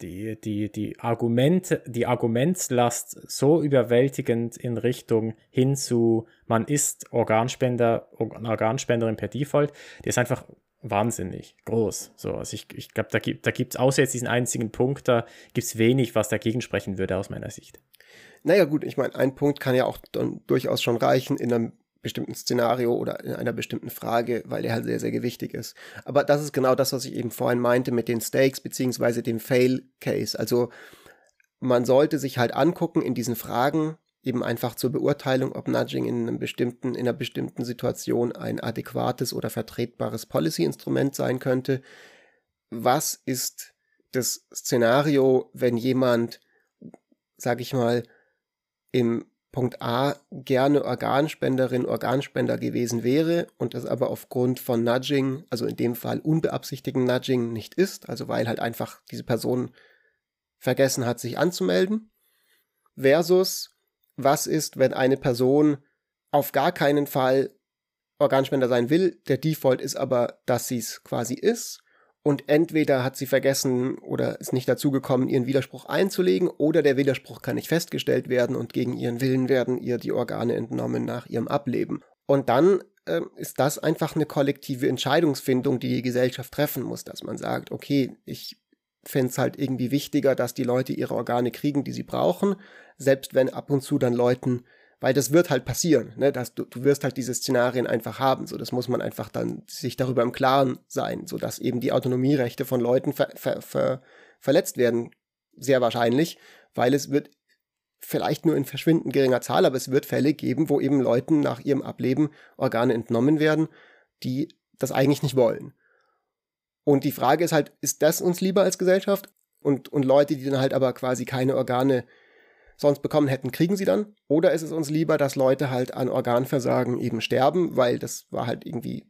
die, die, die, Argumente, die Argumentslast so überwältigend in Richtung hin zu, man ist Organspender, Organspenderin per Default, die ist einfach wahnsinnig groß. So, also ich, ich glaube, da gibt da außer jetzt diesen einzigen Punkt, da gibt es wenig, was dagegen sprechen würde aus meiner Sicht. Naja, gut, ich meine, ein Punkt kann ja auch dann durchaus schon reichen in einem bestimmten Szenario oder in einer bestimmten Frage, weil der halt sehr, sehr gewichtig ist. Aber das ist genau das, was ich eben vorhin meinte mit den Stakes beziehungsweise dem Fail-Case. Also man sollte sich halt angucken in diesen Fragen, eben einfach zur Beurteilung, ob Nudging in einem bestimmten, in einer bestimmten Situation ein adäquates oder vertretbares Policy-Instrument sein könnte. Was ist das Szenario, wenn jemand, sag ich mal, im Punkt A gerne Organspenderin, Organspender gewesen wäre und das aber aufgrund von Nudging, also in dem Fall unbeabsichtigten Nudging, nicht ist, also weil halt einfach diese Person vergessen hat, sich anzumelden, versus was ist, wenn eine Person auf gar keinen Fall Organspender sein will, der Default ist aber, dass sie es quasi ist und entweder hat sie vergessen oder ist nicht dazu gekommen, ihren Widerspruch einzulegen, oder der Widerspruch kann nicht festgestellt werden und gegen ihren Willen werden ihr die Organe entnommen nach ihrem Ableben. Und dann äh, ist das einfach eine kollektive Entscheidungsfindung, die die Gesellschaft treffen muss, dass man sagt, okay, ich fände es halt irgendwie wichtiger, dass die Leute ihre Organe kriegen, die sie brauchen, selbst wenn ab und zu dann Leuten weil das wird halt passieren, ne? dass du, du wirst halt diese Szenarien einfach haben, so das muss man einfach dann sich darüber im Klaren sein, so dass eben die Autonomierechte von Leuten ver, ver, ver, verletzt werden, sehr wahrscheinlich, weil es wird vielleicht nur in verschwindend geringer Zahl, aber es wird Fälle geben, wo eben Leuten nach ihrem Ableben Organe entnommen werden, die das eigentlich nicht wollen. Und die Frage ist halt, ist das uns lieber als Gesellschaft? Und, und Leute, die dann halt aber quasi keine Organe sonst bekommen hätten, kriegen sie dann? Oder ist es uns lieber, dass Leute halt an Organversagen eben sterben, weil das war halt irgendwie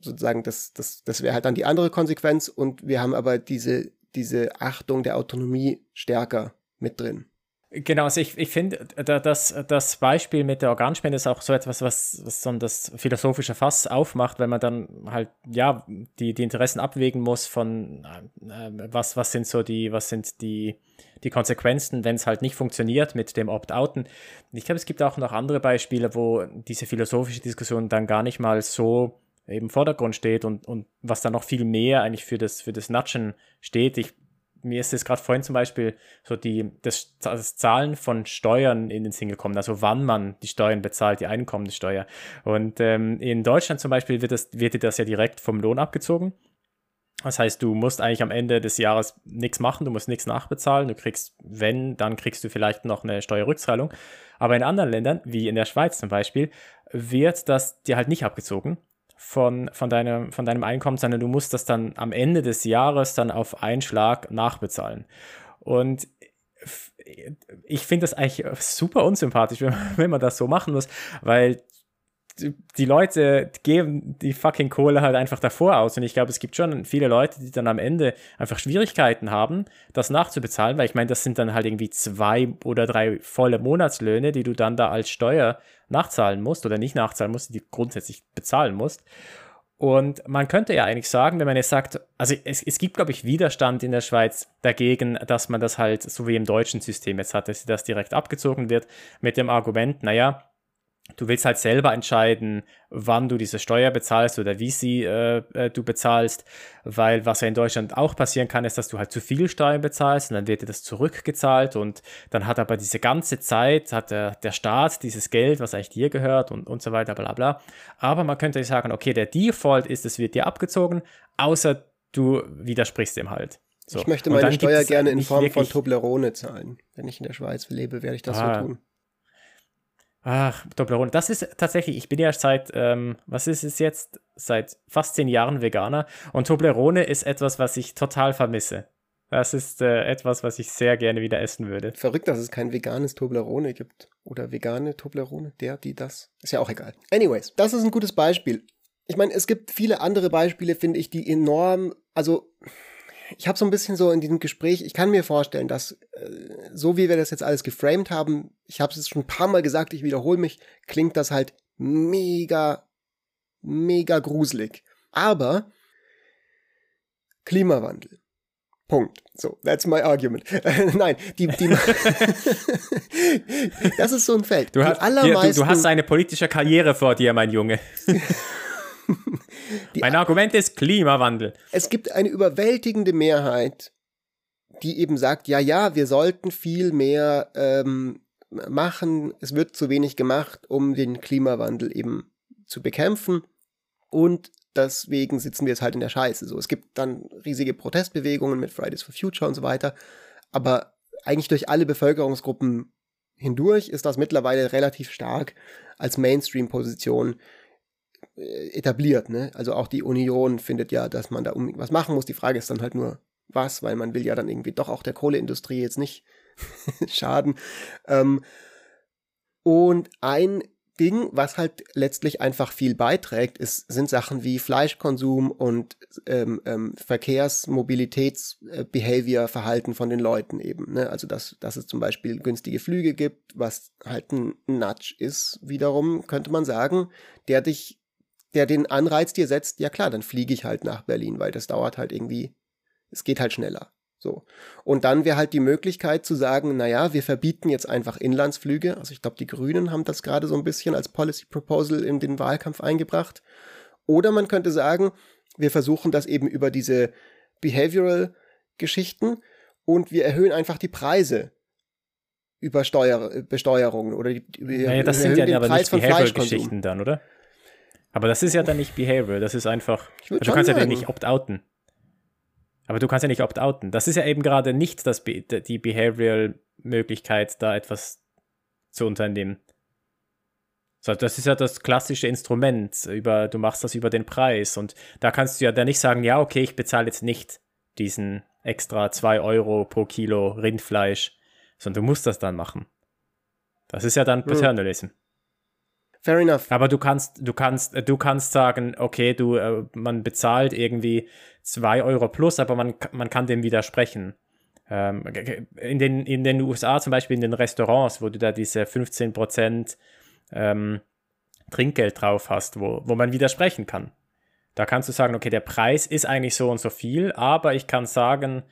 sozusagen, das, das, das wäre halt dann die andere Konsequenz und wir haben aber diese, diese Achtung der Autonomie stärker mit drin. Genau, also ich, ich finde, das, das Beispiel mit der Organspende ist auch so etwas, was, was so das philosophische Fass aufmacht, wenn man dann halt, ja, die, die Interessen abwägen muss von, äh, was, was sind so die, was sind die, die Konsequenzen, wenn es halt nicht funktioniert mit dem Opt-outen. Ich glaube, es gibt auch noch andere Beispiele, wo diese philosophische Diskussion dann gar nicht mal so im Vordergrund steht und, und was dann noch viel mehr eigentlich für das, für das Natschen steht. Ich mir ist es gerade vorhin zum Beispiel so die, das, das, Zahlen von Steuern in den Sinn gekommen, also wann man die Steuern bezahlt, die Einkommenssteuer. Und ähm, in Deutschland zum Beispiel wird, das, wird dir das ja direkt vom Lohn abgezogen. Das heißt, du musst eigentlich am Ende des Jahres nichts machen, du musst nichts nachbezahlen. Du kriegst, wenn, dann kriegst du vielleicht noch eine Steuerrückzahlung. Aber in anderen Ländern, wie in der Schweiz zum Beispiel, wird das dir halt nicht abgezogen von, von, deinem, von deinem Einkommen, sondern du musst das dann am Ende des Jahres dann auf einen Schlag nachbezahlen. Und ich finde das eigentlich super unsympathisch, *laughs* wenn, wenn man das so machen muss, weil die Leute geben die fucking Kohle halt einfach davor aus. Und ich glaube, es gibt schon viele Leute, die dann am Ende einfach Schwierigkeiten haben, das nachzubezahlen, weil ich meine, das sind dann halt irgendwie zwei oder drei volle Monatslöhne, die du dann da als Steuer nachzahlen musst oder nicht nachzahlen musst, die grundsätzlich bezahlen musst. Und man könnte ja eigentlich sagen, wenn man jetzt sagt, also es, es gibt, glaube ich, Widerstand in der Schweiz dagegen, dass man das halt so wie im deutschen System jetzt hat, dass das direkt abgezogen wird mit dem Argument, naja, Du willst halt selber entscheiden, wann du diese Steuer bezahlst oder wie sie äh, äh, du bezahlst, weil was ja in Deutschland auch passieren kann, ist, dass du halt zu viel Steuern bezahlst und dann wird dir das zurückgezahlt und dann hat aber diese ganze Zeit, hat der, der Staat dieses Geld, was eigentlich dir gehört und, und so weiter, bla bla. Aber man könnte sagen, okay, der Default ist, es wird dir abgezogen, außer du widersprichst dem halt. So. Ich möchte meine Steuer gerne in Form von Toblerone zahlen. Wenn ich in der Schweiz lebe, werde ich das ah, so tun. Ach, Toblerone. Das ist tatsächlich, ich bin ja seit, ähm, was ist es jetzt? Seit fast zehn Jahren Veganer. Und Toblerone ist etwas, was ich total vermisse. Das ist äh, etwas, was ich sehr gerne wieder essen würde. Verrückt, dass es kein veganes Toblerone gibt. Oder vegane Toblerone. Der, die, das. Ist ja auch egal. Anyways, das ist ein gutes Beispiel. Ich meine, es gibt viele andere Beispiele, finde ich, die enorm, also ich habe so ein bisschen so in diesem Gespräch, ich kann mir vorstellen, dass äh, so wie wir das jetzt alles geframed haben, ich habe es jetzt schon ein paar Mal gesagt, ich wiederhole mich, klingt das halt mega, mega gruselig. Aber Klimawandel. Punkt. So, that's my argument. *laughs* Nein, die, die *laughs* *laughs* das ist so ein Feld. Du, hast, du, du hast eine politische Karriere vor dir, mein Junge. mein Argument ist Klimawandel. Es gibt eine überwältigende Mehrheit, die eben sagt, ja, ja, wir sollten viel mehr ähm, machen, es wird zu wenig gemacht, um den Klimawandel eben zu bekämpfen. Und deswegen sitzen wir jetzt halt in der Scheiße. So, es gibt dann riesige Protestbewegungen mit Fridays for Future und so weiter. Aber eigentlich durch alle Bevölkerungsgruppen hindurch ist das mittlerweile relativ stark als Mainstream-Position äh, etabliert. Ne? Also auch die Union findet ja, dass man da was machen muss. Die Frage ist dann halt nur, was, weil man will ja dann irgendwie doch auch der Kohleindustrie jetzt nicht *laughs* schaden. Ähm, und ein Ding, was halt letztlich einfach viel beiträgt, ist, sind Sachen wie Fleischkonsum und ähm, ähm, Verkehrsmobilitätsbehavior, Verhalten von den Leuten eben. Ne? Also dass, dass es zum Beispiel günstige Flüge gibt, was halt ein Nudge ist, wiederum, könnte man sagen, der dich, der den Anreiz dir setzt, ja klar, dann fliege ich halt nach Berlin, weil das dauert halt irgendwie, es geht halt schneller. So. Und dann wäre halt die Möglichkeit zu sagen, naja, wir verbieten jetzt einfach Inlandsflüge. Also ich glaube, die Grünen haben das gerade so ein bisschen als Policy Proposal in den Wahlkampf eingebracht. Oder man könnte sagen, wir versuchen das eben über diese Behavioral Geschichten und wir erhöhen einfach die Preise über Steuer, Besteuerungen oder die, naja, das sind ja aber Preis nicht Behavioral-Geschichten dann, oder? Aber das ist ja dann nicht Behavioral, das ist einfach, du kannst sagen. ja den nicht opt-outen. Aber du kannst ja nicht opt-outen. Das ist ja eben gerade nicht das Be die Behavioral-Möglichkeit, da etwas zu unternehmen. So, das ist ja das klassische Instrument. Über, du machst das über den Preis. Und da kannst du ja dann nicht sagen, ja, okay, ich bezahle jetzt nicht diesen extra 2 Euro pro Kilo Rindfleisch, sondern du musst das dann machen. Das ist ja dann hm. Paternalism. Hm. Fair enough. Aber du kannst, du kannst, du kannst sagen, okay, du, äh, man bezahlt irgendwie 2 Euro plus, aber man, man kann dem widersprechen. Ähm, in, den, in den USA zum Beispiel in den Restaurants, wo du da diese 15% ähm, Trinkgeld drauf hast, wo, wo man widersprechen kann. Da kannst du sagen, okay, der Preis ist eigentlich so und so viel, aber ich kann sagen,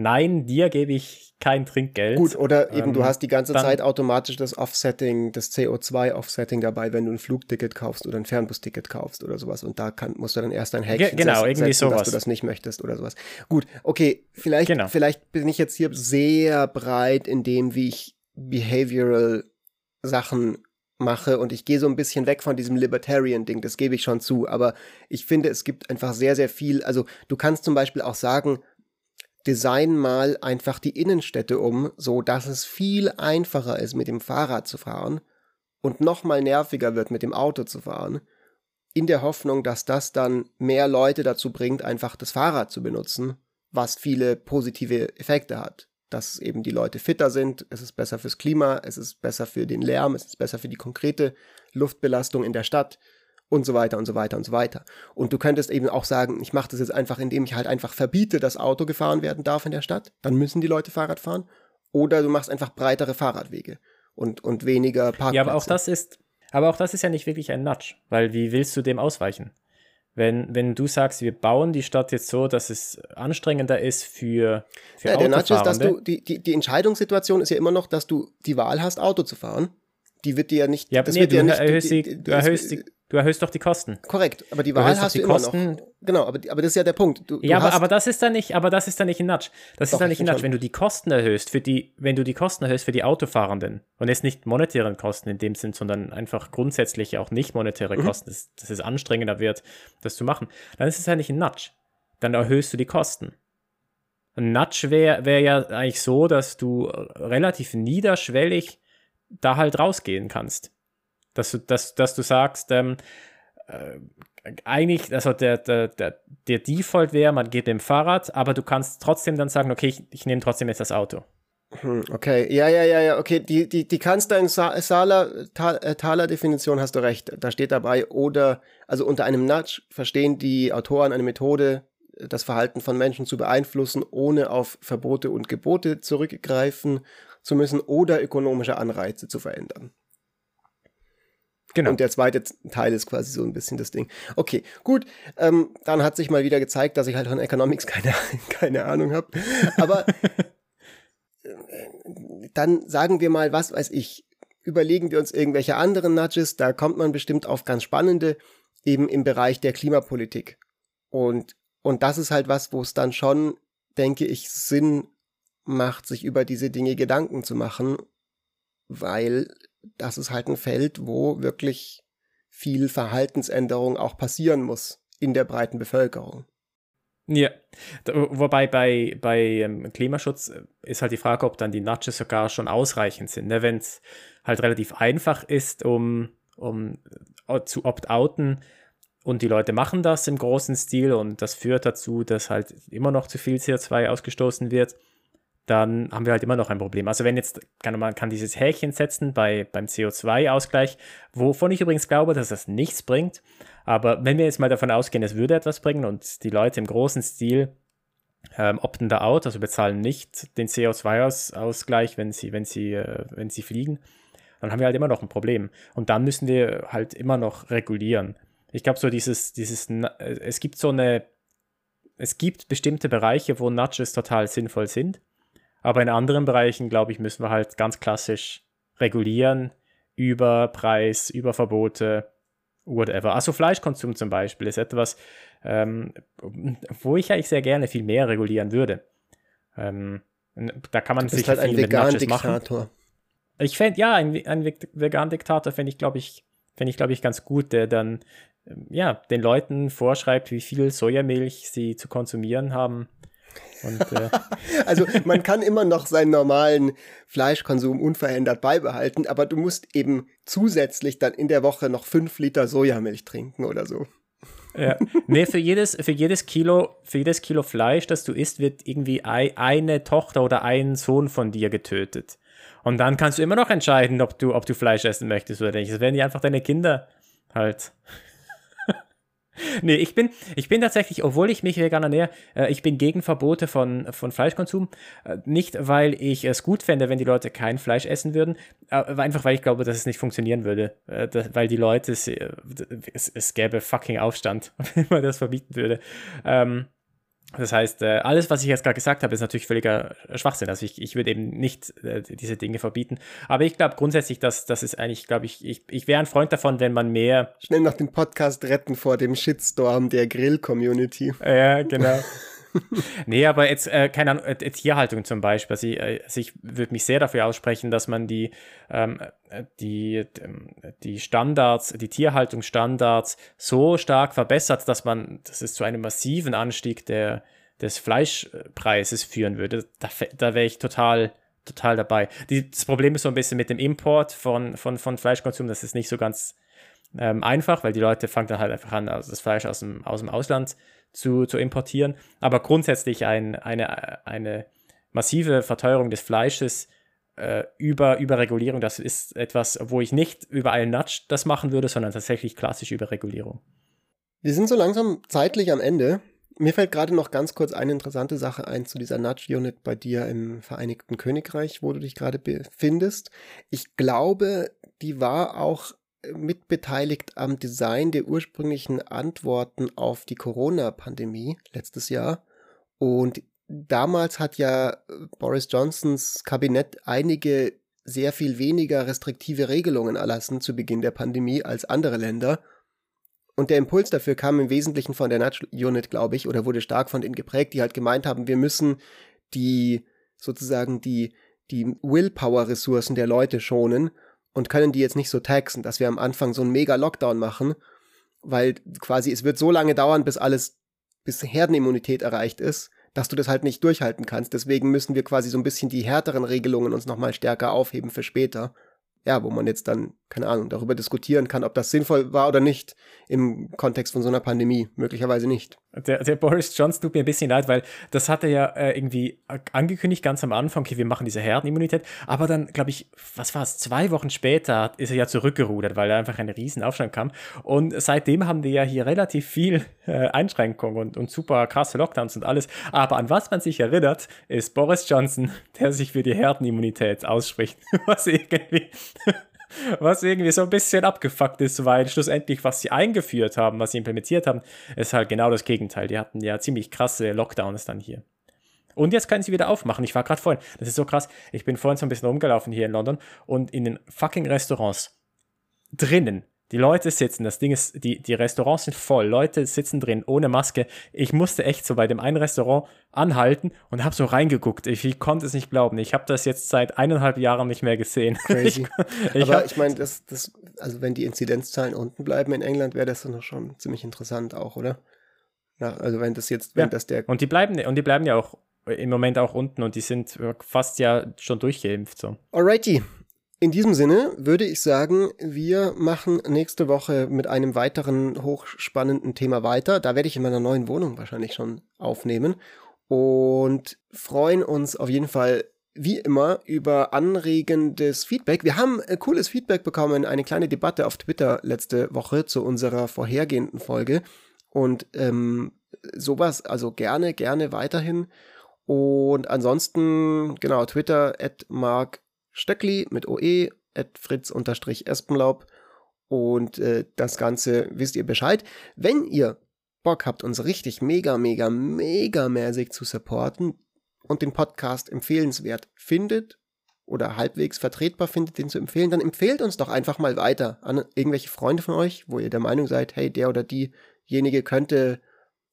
nein, dir gebe ich kein Trinkgeld. Gut, oder eben ähm, du hast die ganze Zeit automatisch das Offsetting, das CO2-Offsetting dabei, wenn du ein Flugticket kaufst oder ein Fernbusticket kaufst oder sowas. Und da kann, musst du dann erst ein Häkchen genau, setzen, irgendwie sowas. dass du das nicht möchtest oder sowas. Gut, okay, vielleicht, genau. vielleicht bin ich jetzt hier sehr breit in dem, wie ich behavioral Sachen mache und ich gehe so ein bisschen weg von diesem Libertarian-Ding, das gebe ich schon zu, aber ich finde, es gibt einfach sehr, sehr viel, also du kannst zum Beispiel auch sagen, design mal einfach die Innenstädte um, so dass es viel einfacher ist, mit dem Fahrrad zu fahren und noch mal nerviger wird, mit dem Auto zu fahren, in der Hoffnung, dass das dann mehr Leute dazu bringt, einfach das Fahrrad zu benutzen, was viele positive Effekte hat. Dass eben die Leute fitter sind, es ist besser fürs Klima, es ist besser für den Lärm, es ist besser für die konkrete Luftbelastung in der Stadt und so weiter und so weiter und so weiter. Und du könntest eben auch sagen, ich mache das jetzt einfach, indem ich halt einfach verbiete, dass Auto gefahren werden darf in der Stadt. Dann müssen die Leute Fahrrad fahren. Oder du machst einfach breitere Fahrradwege und, und weniger Parkplätze. Ja, aber auch das ist, aber auch das ist ja nicht wirklich ein Nudge, weil wie willst du dem ausweichen? Wenn, wenn du sagst, wir bauen die Stadt jetzt so, dass es anstrengender ist für, für ja, der Nudge ist, dass du, die, die, die Entscheidungssituation ist ja immer noch, dass du die Wahl hast, Auto zu fahren. Die wird dir ja nicht, ja, das nee, wird du ja nicht, erhöhst die, du erhöhst die, Du erhöhst doch die Kosten. Korrekt, aber die Wahl hast du immer Kosten. noch. Genau, aber, aber das ist ja der Punkt. Du, ja, du aber, aber das ist dann nicht, aber das ist dann nicht ein Nudge. Das doch, ist dann nicht ein Nudge. Wenn du die Kosten erhöhst für die, wenn du die Kosten erhöhst für die Autofahrenden und jetzt nicht monetären Kosten in dem Sinn, sondern einfach grundsätzlich auch nicht monetäre mhm. Kosten, dass, dass es anstrengender wird, das zu machen, dann ist es ja nicht ein Nudge. Dann erhöhst du die Kosten. Ein Nudge wäre wär ja eigentlich so, dass du relativ niederschwellig da halt rausgehen kannst. Dass du, dass, dass du sagst, ähm, äh, eigentlich, also der, der, der, der Default wäre, man geht mit dem Fahrrad, aber du kannst trotzdem dann sagen, okay, ich, ich nehme trotzdem jetzt das Auto. Hm, okay, ja, ja, ja, ja, okay, die, die, die kannst du in Sa Sala, äh, Thaler-Definition hast du recht. Da steht dabei, oder, also unter einem Nudge verstehen die Autoren eine Methode, das Verhalten von Menschen zu beeinflussen, ohne auf Verbote und Gebote zurückgreifen zu müssen oder ökonomische Anreize zu verändern. Genau. Und der zweite Teil ist quasi so ein bisschen das Ding. Okay, gut. Ähm, dann hat sich mal wieder gezeigt, dass ich halt von Economics keine, *laughs* keine Ahnung habe. Aber *laughs* äh, dann sagen wir mal, was weiß ich, überlegen wir uns irgendwelche anderen Nudges, da kommt man bestimmt auf ganz spannende, eben im Bereich der Klimapolitik. Und, und das ist halt was, wo es dann schon, denke ich, Sinn macht, sich über diese Dinge Gedanken zu machen weil das ist halt ein Feld, wo wirklich viel Verhaltensänderung auch passieren muss in der breiten Bevölkerung. Ja, wobei bei, bei ähm, Klimaschutz äh, ist halt die Frage, ob dann die Nudges sogar schon ausreichend sind. Ne? Wenn es halt relativ einfach ist, um, um äh, zu opt-outen und die Leute machen das im großen Stil und das führt dazu, dass halt immer noch zu viel CO2 ausgestoßen wird, dann haben wir halt immer noch ein Problem. Also wenn jetzt, kann man kann dieses Häkchen setzen bei, beim CO2-Ausgleich, wovon ich übrigens glaube, dass das nichts bringt. Aber wenn wir jetzt mal davon ausgehen, es würde etwas bringen und die Leute im großen Stil ähm, opten da out, also bezahlen nicht den CO2-Ausgleich, wenn sie, wenn sie, äh, wenn sie fliegen, dann haben wir halt immer noch ein Problem. Und dann müssen wir halt immer noch regulieren. Ich glaube, so dieses, dieses, es gibt so eine, es gibt bestimmte Bereiche, wo Nudges total sinnvoll sind. Aber in anderen Bereichen, glaube ich, müssen wir halt ganz klassisch regulieren über Preis, über Verbote, whatever. Also Fleischkonsum zum Beispiel ist etwas, ähm, wo ich eigentlich sehr gerne viel mehr regulieren würde. Ähm, da kann man sich halt viel ein Vegan-Diktator. machen. Ich fände, ja, ein, ein Vegan-Diktator fände ich, glaube ich, fände ich, glaube ich, ganz gut, der dann ähm, ja, den Leuten vorschreibt, wie viel Sojamilch sie zu konsumieren haben. Und, äh *laughs* also man kann immer noch seinen normalen Fleischkonsum unverändert beibehalten, aber du musst eben zusätzlich dann in der Woche noch fünf Liter Sojamilch trinken oder so. Ja. Nee, für jedes, für jedes Kilo, für jedes Kilo Fleisch, das du isst, wird irgendwie eine Tochter oder ein Sohn von dir getötet. Und dann kannst du immer noch entscheiden, ob du, ob du Fleisch essen möchtest oder nicht. Das werden die einfach deine Kinder halt. *laughs* nee, ich bin, ich bin tatsächlich, obwohl ich mich vegan ernähre, äh, ich bin gegen Verbote von, von Fleischkonsum. Äh, nicht, weil ich es gut fände, wenn die Leute kein Fleisch essen würden, äh, einfach weil ich glaube, dass es nicht funktionieren würde. Weil die Leute, es, es, gäbe fucking Aufstand, *laughs* wenn man das verbieten würde. Ähm, das heißt, äh, alles, was ich jetzt gerade gesagt habe, ist natürlich völliger Schwachsinn. Also ich, ich würde eben nicht äh, diese Dinge verbieten. Aber ich glaube grundsätzlich, dass das ist eigentlich, glaube ich, ich, ich wäre ein Freund davon, wenn man mehr. Schnell noch den Podcast retten vor dem Shitstorm der Grill-Community. Ja, genau. *laughs* *laughs* nee, aber jetzt, äh, keine Ahnung, äh, Tierhaltung zum Beispiel. Also ich, äh, also ich würde mich sehr dafür aussprechen, dass man die, ähm, die, ähm, die Standards, die Tierhaltungsstandards so stark verbessert, dass man, dass es zu einem massiven Anstieg der, des Fleischpreises führen würde. Da, da wäre ich total total dabei. Die, das Problem ist so ein bisschen mit dem Import von, von, von Fleischkonsum, das ist nicht so ganz ähm, einfach, weil die Leute fangen dann halt einfach an, also das Fleisch aus dem, aus dem Ausland zu, zu importieren. Aber grundsätzlich ein, eine, eine massive Verteuerung des Fleisches äh, über, Regulierung, das ist etwas, wo ich nicht über einen Nudge das machen würde, sondern tatsächlich klassisch über Regulierung. Wir sind so langsam zeitlich am Ende. Mir fällt gerade noch ganz kurz eine interessante Sache ein zu dieser Nudge-Unit bei dir im Vereinigten Königreich, wo du dich gerade befindest. Ich glaube, die war auch mitbeteiligt am Design der ursprünglichen Antworten auf die Corona-Pandemie letztes Jahr. Und damals hat ja äh, Boris Johnsons Kabinett einige sehr viel weniger restriktive Regelungen erlassen zu Beginn der Pandemie als andere Länder. Und der Impuls dafür kam im Wesentlichen von der Nudge Unit, glaube ich, oder wurde stark von denen geprägt, die halt gemeint haben, wir müssen die sozusagen die, die Willpower-Ressourcen der Leute schonen und können die jetzt nicht so taxen, dass wir am Anfang so einen mega Lockdown machen, weil quasi es wird so lange dauern, bis alles, bis Herdenimmunität erreicht ist, dass du das halt nicht durchhalten kannst. Deswegen müssen wir quasi so ein bisschen die härteren Regelungen uns nochmal stärker aufheben für später ja, wo man jetzt dann, keine Ahnung, darüber diskutieren kann, ob das sinnvoll war oder nicht im Kontext von so einer Pandemie. Möglicherweise nicht. Der, der Boris Johnson tut mir ein bisschen leid, weil das hat er ja äh, irgendwie angekündigt ganz am Anfang, okay, wir machen diese Herdenimmunität, aber dann, glaube ich, was war es, zwei Wochen später ist er ja zurückgerudert, weil da einfach ein riesen Aufstand kam. Und seitdem haben die ja hier relativ viel äh, Einschränkungen und, und super krasse Lockdowns und alles, aber an was man sich erinnert, ist Boris Johnson, *laughs* der sich für die Herdenimmunität ausspricht, *laughs* was irgendwie was irgendwie so ein bisschen abgefuckt ist, weil schlussendlich, was sie eingeführt haben, was sie implementiert haben, ist halt genau das Gegenteil. Die hatten ja ziemlich krasse Lockdowns dann hier. Und jetzt können sie wieder aufmachen. Ich war gerade vorhin, das ist so krass, ich bin vorhin so ein bisschen rumgelaufen hier in London und in den fucking Restaurants drinnen, Die Leute sitzen, das Ding ist, die, die Restaurants sind voll, Leute sitzen drin ohne Maske. Ich musste echt so bei dem einen Restaurant anhalten und habe so reingeguckt. Ich, ich, konnte es nicht glauben. Ich habe das jetzt seit eineinhalb Jahren nicht mehr gesehen. *laughs* Crazy. ich, ich Aber ich meine, das, das, also wenn die Inzidenzzahlen unten bleiben in England, wäre das dann schon ziemlich interessant auch, oder? Ja, also wenn das jetzt, wenn ja. das der. Und die bleiben, und die bleiben ja auch im Moment auch unten und die sind fast ja schon durchgeimpft. So. Alrighty. In diesem Sinne würde ich sagen, wir machen nächste Woche mit einem weiteren hochspannenden Thema weiter. Da werde ich in meiner neuen Wohnung wahrscheinlich schon aufnehmen und freuen uns auf jeden Fall wie immer über anregendes Feedback. Wir haben äh, cooles Feedback bekommen, eine kleine Debatte auf Twitter letzte Woche zu unserer vorhergehenden Folge und ähm, sowas also gerne, gerne weiterhin. Und ansonsten, genau, Twitter at Mark Stöckli mit OE, Fritz-Espenlaub. Und äh, das Ganze wisst ihr Bescheid. Wenn ihr Bock habt, uns richtig mega, mega, mega mäßig zu supporten und den Podcast empfehlenswert findet oder halbwegs vertretbar findet, den zu empfehlen, dann empfehlt uns doch einfach mal weiter an irgendwelche Freunde von euch, wo ihr der Meinung seid, hey, der oder diejenige könnte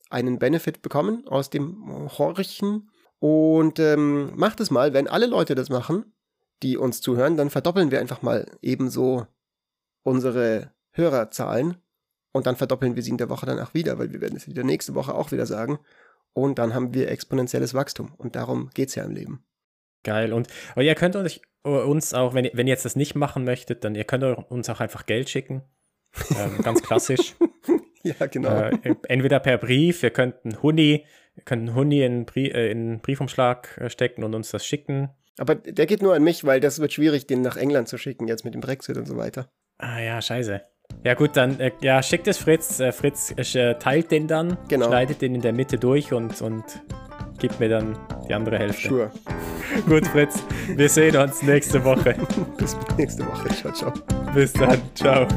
einen Benefit bekommen aus dem Horchen. Und ähm, macht es mal, wenn alle Leute das machen, die uns zuhören, dann verdoppeln wir einfach mal ebenso unsere Hörerzahlen und dann verdoppeln wir sie in der Woche danach wieder, weil wir werden es wieder nächste Woche auch wieder sagen. Und dann haben wir exponentielles Wachstum. Und darum geht es ja im Leben. Geil. Und, ihr könnt euch, uns auch, wenn, wenn ihr jetzt das nicht machen möchtet, dann ihr könnt uns auch einfach Geld schicken. Ähm, ganz klassisch. *laughs* ja, genau. Äh, entweder per Brief, ihr könnt einen Huni, ihr könnt einen Huni in, Brie äh, in einen Briefumschlag äh, stecken und uns das schicken. Aber der geht nur an mich, weil das wird schwierig, den nach England zu schicken, jetzt mit dem Brexit und so weiter. Ah ja, scheiße. Ja gut, dann äh, ja, schickt es Fritz. Äh, Fritz äh, teilt den dann, genau. schneidet den in der Mitte durch und, und gibt mir dann die andere Hälfte. Sure. *laughs* gut, Fritz, wir sehen uns nächste Woche. *laughs* Bis nächste Woche. Ciao, ciao. Bis dann. Ciao.